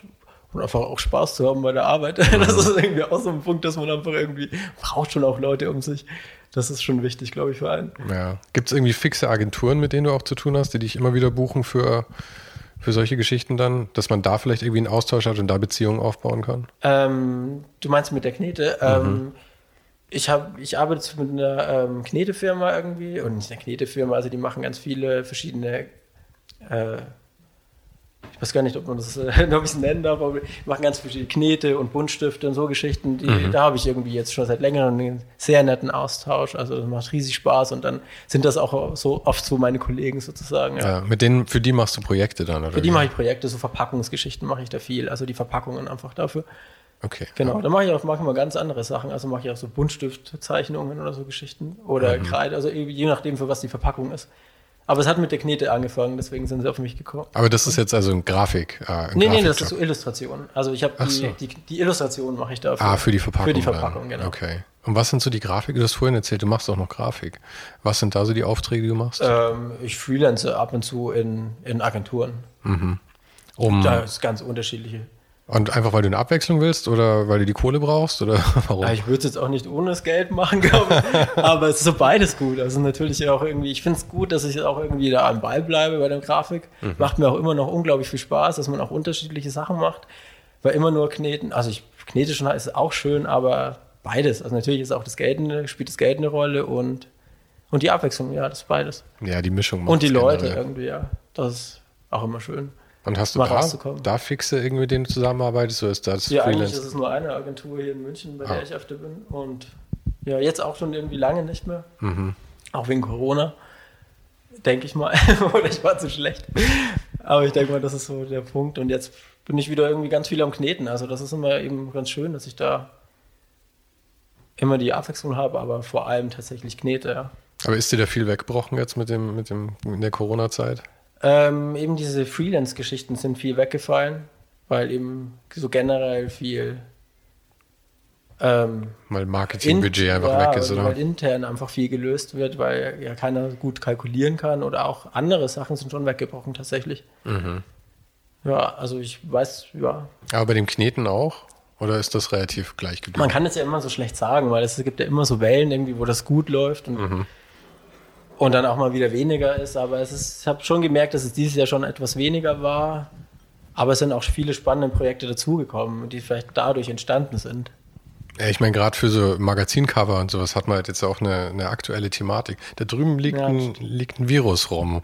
und einfach auch Spaß zu haben bei der Arbeit. Mhm. Das ist irgendwie auch so ein Punkt, dass man einfach irgendwie braucht schon auch Leute um sich. Das ist schon wichtig, glaube ich, für einen. Ja. Gibt es irgendwie fixe Agenturen, mit denen du auch zu tun hast, die dich immer wieder buchen für, für solche Geschichten dann, dass man da vielleicht irgendwie einen Austausch hat und da Beziehungen aufbauen kann? Ähm, du meinst mit der Knete? Ähm, ich, hab, ich arbeite mit einer ähm, Knetefirma irgendwie und nicht einer Knetefirma, also die machen ganz viele verschiedene. Äh, ich weiß gar nicht, ob man das, äh, ob ich es nennen darf, aber die machen ganz verschiedene Knete und Buntstifte und so Geschichten. Die, Da habe ich irgendwie jetzt schon seit längerem einen sehr netten Austausch. Also das macht riesig Spaß und dann sind das auch so oft so meine Kollegen sozusagen. Ja. Ja. mit denen, für die machst du Projekte dann, oder? Für die mache ich Projekte, so Verpackungsgeschichten mache ich da viel. Also die Verpackungen einfach dafür. Okay. Genau, da mache ich auch manchmal ganz andere Sachen. Also mache ich auch so Buntstiftzeichnungen oder so Geschichten. Oder Kreide, also je nachdem, für was die Verpackung ist. Aber es hat mit der Knete angefangen, deswegen sind sie auf mich gekommen. Aber das ist jetzt also ein Grafik. Äh, ein Nee, nee, das ist so Illustration. Also ich habe die, so. die, die Illustration mache ich dafür. Ah, für die Verpackung. Für die dann. Verpackung, genau. Okay. Und was sind so die Grafik? Du hast vorhin erzählt, du machst auch noch Grafik. Was sind da so die Aufträge, die du machst? Ähm, ich freelance ab und zu in, in Agenturen. um, Da ist ganz unterschiedliche. Und einfach, weil du eine Abwechslung willst oder weil du die Kohle brauchst oder warum? Ja, ich würde es jetzt auch nicht ohne das Geld machen, glaube ich. Aber es ist so beides gut. Also natürlich auch irgendwie, ich finde es gut, dass ich auch irgendwie da am Ball bleibe bei der Grafik. Macht mir auch immer noch unglaublich viel Spaß, dass man auch unterschiedliche Sachen macht. Weil immer nur kneten, also ich knete schon, ist auch schön, aber beides. Also natürlich ist auch das Geld eine, spielt das Geld eine Rolle und, und die Abwechslung, ja, das ist beides. ja, die Mischung. Und die Leute generell. irgendwie, ja. Das ist auch immer schön. Und hast du da, da fixe irgendwie, mit denen du zusammenarbeitest, oder ist das Ja, eigentlich Freelance? ist es nur eine Agentur hier in München, bei Ah. der ich öfter bin. Und ja, jetzt auch schon irgendwie lange nicht mehr. Mhm. Auch wegen Corona, denke ich mal. Oder ich war zu schlecht. Aber ich denke mal, das ist so der Punkt. Und jetzt bin ich wieder irgendwie ganz viel am Kneten. Also das ist immer eben ganz schön, dass ich da immer die Abwechslung habe, aber vor allem tatsächlich knete, ja. Aber ist dir da viel weggebrochen jetzt mit dem, mit dem, in der Corona-Zeit? Ähm, eben diese Freelance-Geschichten sind viel weggefallen, weil eben so generell viel ähm, Weil Marketingbudget einfach ja, weg ist, oder? Weil intern einfach viel gelöst wird, weil ja keiner gut kalkulieren kann oder auch andere Sachen sind schon weggebrochen tatsächlich. Mhm. Ja, also ich weiß, ja, Aber bei dem Kneten auch? Oder ist das relativ gleich geblieben? man kann es ja immer so schlecht sagen, weil es gibt ja immer so Wellen irgendwie, wo das gut läuft und Mhm. Und dann auch mal wieder weniger ist. Aber es ist, ich habe schon gemerkt, dass es dieses Jahr schon etwas weniger war. Aber es sind auch viele spannende Projekte dazugekommen, die vielleicht dadurch entstanden sind. Ja, ich meine, gerade für so Magazincover und sowas hat man halt jetzt auch eine, eine aktuelle Thematik. Da drüben liegt, Ja, ein, liegt ein Virus rum.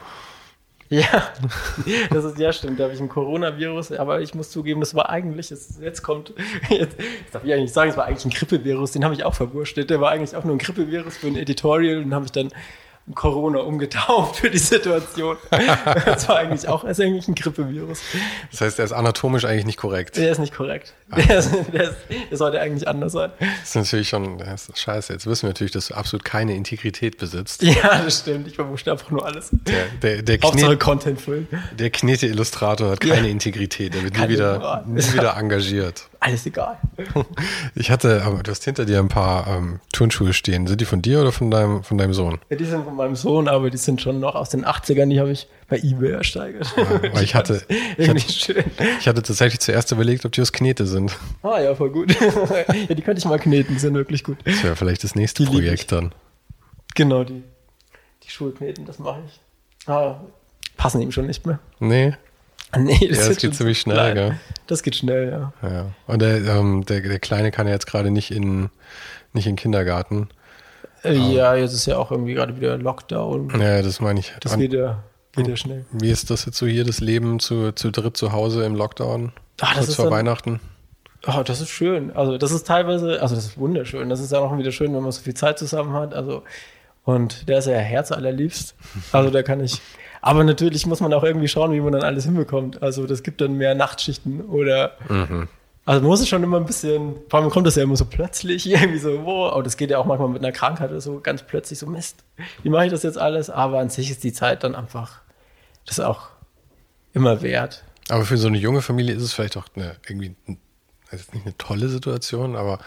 Ja, das ist ja stimmt. Da habe ich ein Coronavirus, aber ich muss zugeben, das war eigentlich, das, jetzt kommt, jetzt, jetzt darf ich eigentlich sagen, es war eigentlich ein Grippevirus, den habe ich auch verwurstet. Der war eigentlich auch nur ein Grippevirus für ein Editorial und habe ich dann Corona umgetauft für die Situation. Das war eigentlich auch, ist eigentlich ein Grippevirus. Das heißt, der ist anatomisch eigentlich nicht korrekt. Der ist nicht korrekt. Der, ist, der, ist, der sollte eigentlich anders sein. Das ist natürlich schon, das ist scheiße. Jetzt wissen wir natürlich, dass du absolut keine Integrität besitzt. Ja, das stimmt. Ich verwuschte einfach nur alles. Der, der, der, Hauptsache Content füllen. der Knete-Illustrator hat keine Ja. Integrität. Der wird nie wieder, nie wieder engagiert. Alles egal. Ich hatte, aber du hast hinter dir ein paar ähm, Turnschuhe stehen. Sind die von dir oder von deinem, von deinem Sohn? Ja, die sind von meinem Sohn, aber die sind schon noch aus den 80ern. Die habe ich bei eBay ersteigert. weil ich hatte- ich Irgendwie schön. Ich hatte tatsächlich zuerst überlegt, ob die aus Knete sind. Ah ja, voll gut. ja, die könnte ich mal kneten, die sind wirklich gut. Das wäre vielleicht das nächste Die Projekt dann. Genau, die, die Schuhe kneten, das mache ich. Ah, passen ihm schon nicht mehr. Nee, Nee, Ja, das geht ziemlich schnell, gell? Das geht schnell, ja. ja. Und der, ähm, der, der Kleine kann ja jetzt gerade nicht in, nicht in den Kindergarten. Äh, Ja, jetzt ist ja auch irgendwie gerade wieder Lockdown. Ja, das meine ich. Das geht ja, geht ja schnell. wie ist das jetzt so hier, das Leben zu, zu dritt zu Hause im Lockdown? Das Kurz ist vor dann- Weihnachten? Oh, das ist schön. Also das ist teilweise, also das ist wunderschön. Das ist ja auch wieder schön, wenn man so viel Zeit zusammen hat. Also und der ist ja herzallerliebst. Also da kann ich. Aber natürlich muss man auch irgendwie schauen, wie man dann alles hinbekommt. Also das gibt dann mehr Nachtschichten oder. Also man muss es schon immer ein bisschen. Vor allem kommt das ja immer so plötzlich irgendwie so. Wow, aber das geht ja auch manchmal mit einer Krankheit oder so ganz plötzlich so Mist. Wie mache ich das jetzt alles? Aber an sich ist die Zeit dann einfach. Das auch immer wert. Aber für so eine junge Familie ist es vielleicht auch eine, irgendwie, also nicht eine tolle Situation, aber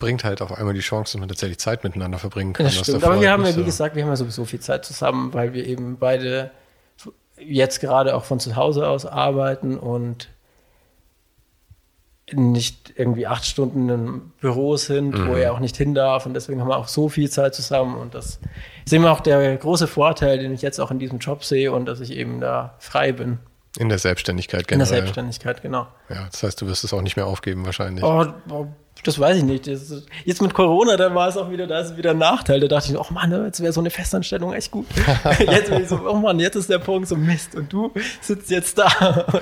bringt halt auf einmal die Chance, dass man tatsächlich Zeit miteinander verbringen kann. Das stimmt. Aber wir haben ja, wie so- gesagt, wir haben ja sowieso viel Zeit zusammen, weil wir eben beide jetzt gerade auch von zu Hause aus arbeiten und nicht irgendwie acht Stunden im Büro sind, wo Mhm. er auch nicht hin darf. Und deswegen haben wir auch so viel Zeit zusammen. Und das ist immer auch der große Vorteil, den ich jetzt auch in diesem Job sehe und dass ich eben da frei bin. In der Selbstständigkeit In der generell. Selbstständigkeit, genau. Ja, das heißt, du wirst es auch nicht mehr aufgeben wahrscheinlich. Oh, oh, das weiß ich nicht. Jetzt mit Corona, da war es auch wieder, da ist wieder ein Nachteil. Da dachte ich, oh Mann, jetzt wäre so eine Festanstellung echt gut. jetzt bin ich so, oh Mann, jetzt ist der Punkt so Mist und du sitzt jetzt da.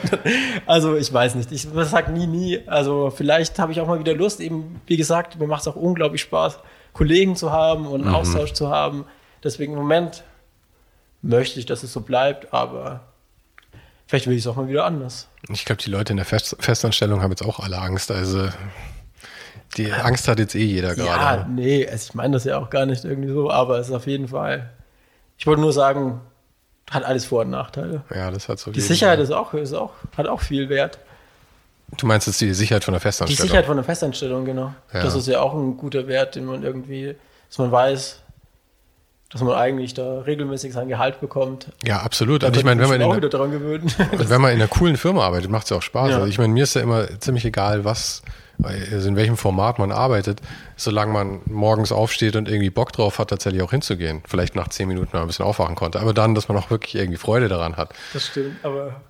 Also ich weiß nicht, ich sag nie, nie. Also vielleicht habe ich auch mal wieder Lust, eben, wie gesagt, mir macht es auch unglaublich Spaß, Kollegen zu haben und einen Austausch zu haben. Deswegen im Moment möchte ich, dass es so bleibt, aber vielleicht will ich es auch mal wieder anders. Ich glaube, die Leute in der Fest Festanstellung haben jetzt auch alle Angst. Also die Angst hat jetzt eh jeder Ja, gerade. nee, also ich meine das ja auch gar nicht irgendwie so, aber es ist auf jeden Fall. Ich wollte nur sagen, hat alles Vor- und Nachteile. Ja, das hat so Die Sicherheit ist auch, ist auch, hat auch viel Wert. Du meinst jetzt die Sicherheit von der Die Festanstellung? Sicherheit von der Festanstellung, genau. Ja. Das ist ja auch ein guter Wert, den man irgendwie, dass man weiß, dass man eigentlich da regelmäßig sein Gehalt bekommt. ja, absolut. Und ich meine, wenn man, auch in wieder einer, daran gewöhnen. und wenn man in einer coolen Firma arbeitet, macht es ja auch Spaß. Ja. Also ich meine, mir ist ja immer ziemlich egal, was, also in welchem Format man arbeitet, solange man morgens aufsteht und irgendwie Bock drauf hat, tatsächlich auch hinzugehen. Vielleicht nach zehn Minuten mal ein bisschen aufwachen konnte. Aber dann, dass man auch wirklich irgendwie Freude daran hat. Das stimmt, aber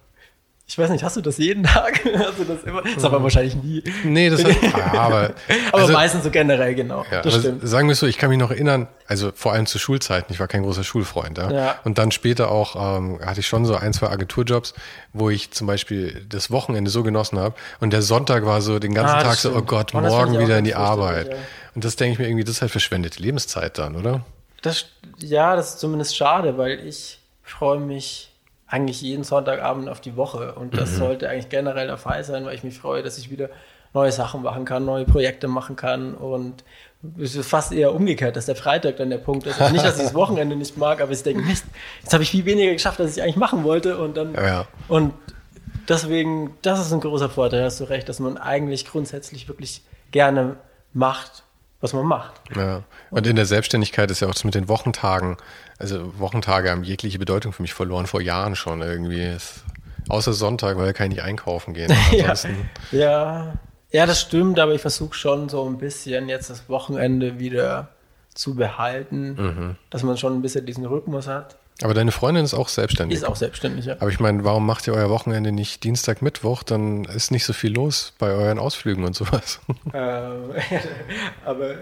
ich weiß nicht, hast du das jeden Tag? Hast du das immer? Das aber wahrscheinlich nie. Nee, das hat, ja, aber, Aber also- meistens so generell, genau. Ja, das stimmt. sagen wir es so, ich kann mich noch erinnern, also vor allem zu Schulzeiten, ich war kein großer Schulfreund. Ja? Ja. Und dann später auch ähm, hatte ich schon so ein, zwei Agenturjobs, wo ich zum Beispiel das Wochenende so genossen habe und der Sonntag war so den ganzen Ah, Tag so, oh stimmt. Gott, Oh, morgen wieder in die Arbeit. ja. Und das denke ich mir irgendwie, das ist halt verschwendete Lebenszeit dann, oder? Das, ja, das ist zumindest schade, weil ich freue mich eigentlich jeden Sonntagabend auf die Woche. Und das sollte eigentlich generell der Fall sein, weil ich mich freue, dass ich wieder neue Sachen machen kann, neue Projekte machen kann. Und es ist fast eher umgekehrt, dass der Freitag dann der Punkt ist. Also nicht, dass ich das Wochenende nicht mag, aber ich denke, Mist, jetzt habe ich viel weniger geschafft, als ich eigentlich machen wollte. Und dann Ja, ja. und deswegen, das ist ein großer Vorteil, hast du recht, dass man eigentlich grundsätzlich wirklich gerne macht, was man macht. Ja. Und in der Selbstständigkeit ist ja auch das mit den Wochentagen, also Wochentage haben jegliche Bedeutung für mich verloren, vor Jahren schon irgendwie. Es, außer Sonntag, weil da kann ich nicht einkaufen gehen. Ja, Ansonsten, ja, ja, das stimmt, aber ich versuche schon so ein bisschen jetzt das Wochenende wieder zu behalten, Mhm. dass man schon ein bisschen diesen Rhythmus hat. Aber deine Freundin ist auch selbstständig. Ist auch selbstständig, ja. Aber ich meine, warum macht ihr euer Wochenende nicht Dienstag, Mittwoch? Dann ist nicht so viel los bei euren Ausflügen und sowas. Ähm, aber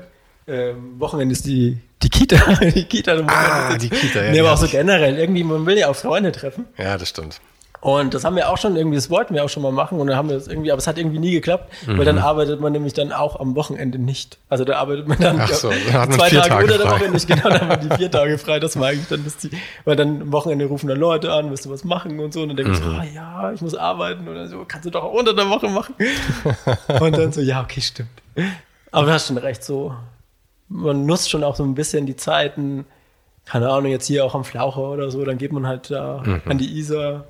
ähm, Wochenende ist die, die Kita. Die Kita Ah, die Kita, ja, Nee, die aber auch so ich. generell. Irgendwie, man will ja auch Freunde treffen. Ja, das stimmt. Und das haben wir auch schon irgendwie, das wollten wir auch schon mal machen und dann haben wir das irgendwie, aber es hat irgendwie nie geklappt, weil dann arbeitet man nämlich dann auch am Wochenende nicht. Also da arbeitet man dann Mhm. So, dann man zwei Tage, Tage unter der frei. Woche nicht, genau, dann haben wir die vier Tage frei, das war eigentlich dann das Ziel. Weil dann am Wochenende rufen dann Leute an, willst du was machen und so und dann denken Mhm. so, ah ja, ich muss arbeiten oder so, kannst du doch auch unter der Woche machen. und dann so, ja, okay, stimmt. Aber du hast schon recht, so, man nutzt schon auch so ein bisschen die Zeiten, keine Ahnung, jetzt hier auch am Flaucher oder so, dann geht man halt da Mhm. an die Isar,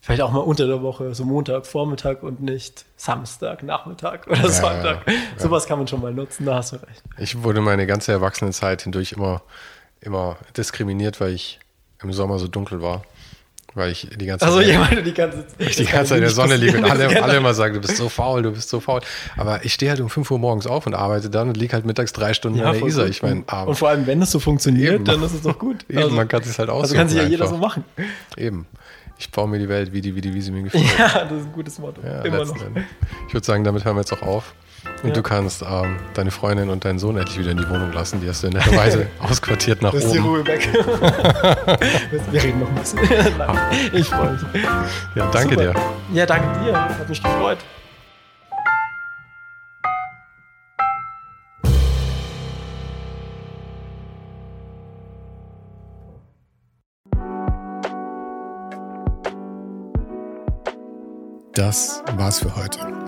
vielleicht auch mal unter der Woche, so Montag, Vormittag und nicht Samstag, Nachmittag oder Sonntag. ja, Sowas kann man schon mal nutzen, da hast du recht. Ich wurde meine ganze Erwachsenenzeit hindurch immer, immer diskriminiert, weil ich im Sommer so dunkel war. Weil ich die ganze Also Zeit, jemand, die ganze, ich die ganze Zeit in der Sonne liege und alle, alle immer sagen, du bist so faul, du bist so faul. Aber ich stehe halt um 5 Uhr morgens auf und arbeite dann und liege halt mittags drei Stunden an der Isar. Ich meine, und vor allem, wenn es so funktioniert, Eben. dann ist es doch gut. Eben, man kann sich's halt Also aussuchen kann sich ja jeder einfach. so machen. eben. Ich baue mir die Welt, wie, die, wie, die, wie sie mir gefällt. Ja, das ist ein gutes Motto. Ja, Immer noch. Ich würde sagen, damit hören wir jetzt auch auf. Und Ja. du kannst ähm, deine Freundin und deinen Sohn endlich wieder in die Wohnung lassen. Die hast du in der Weise ausquartiert nach Das ist die oben. Ruhe weg. Wir reden noch ein bisschen. Ich freue mich. Ja, danke Super. dir. Ja, danke dir. Hat mich gefreut. Das war's für heute.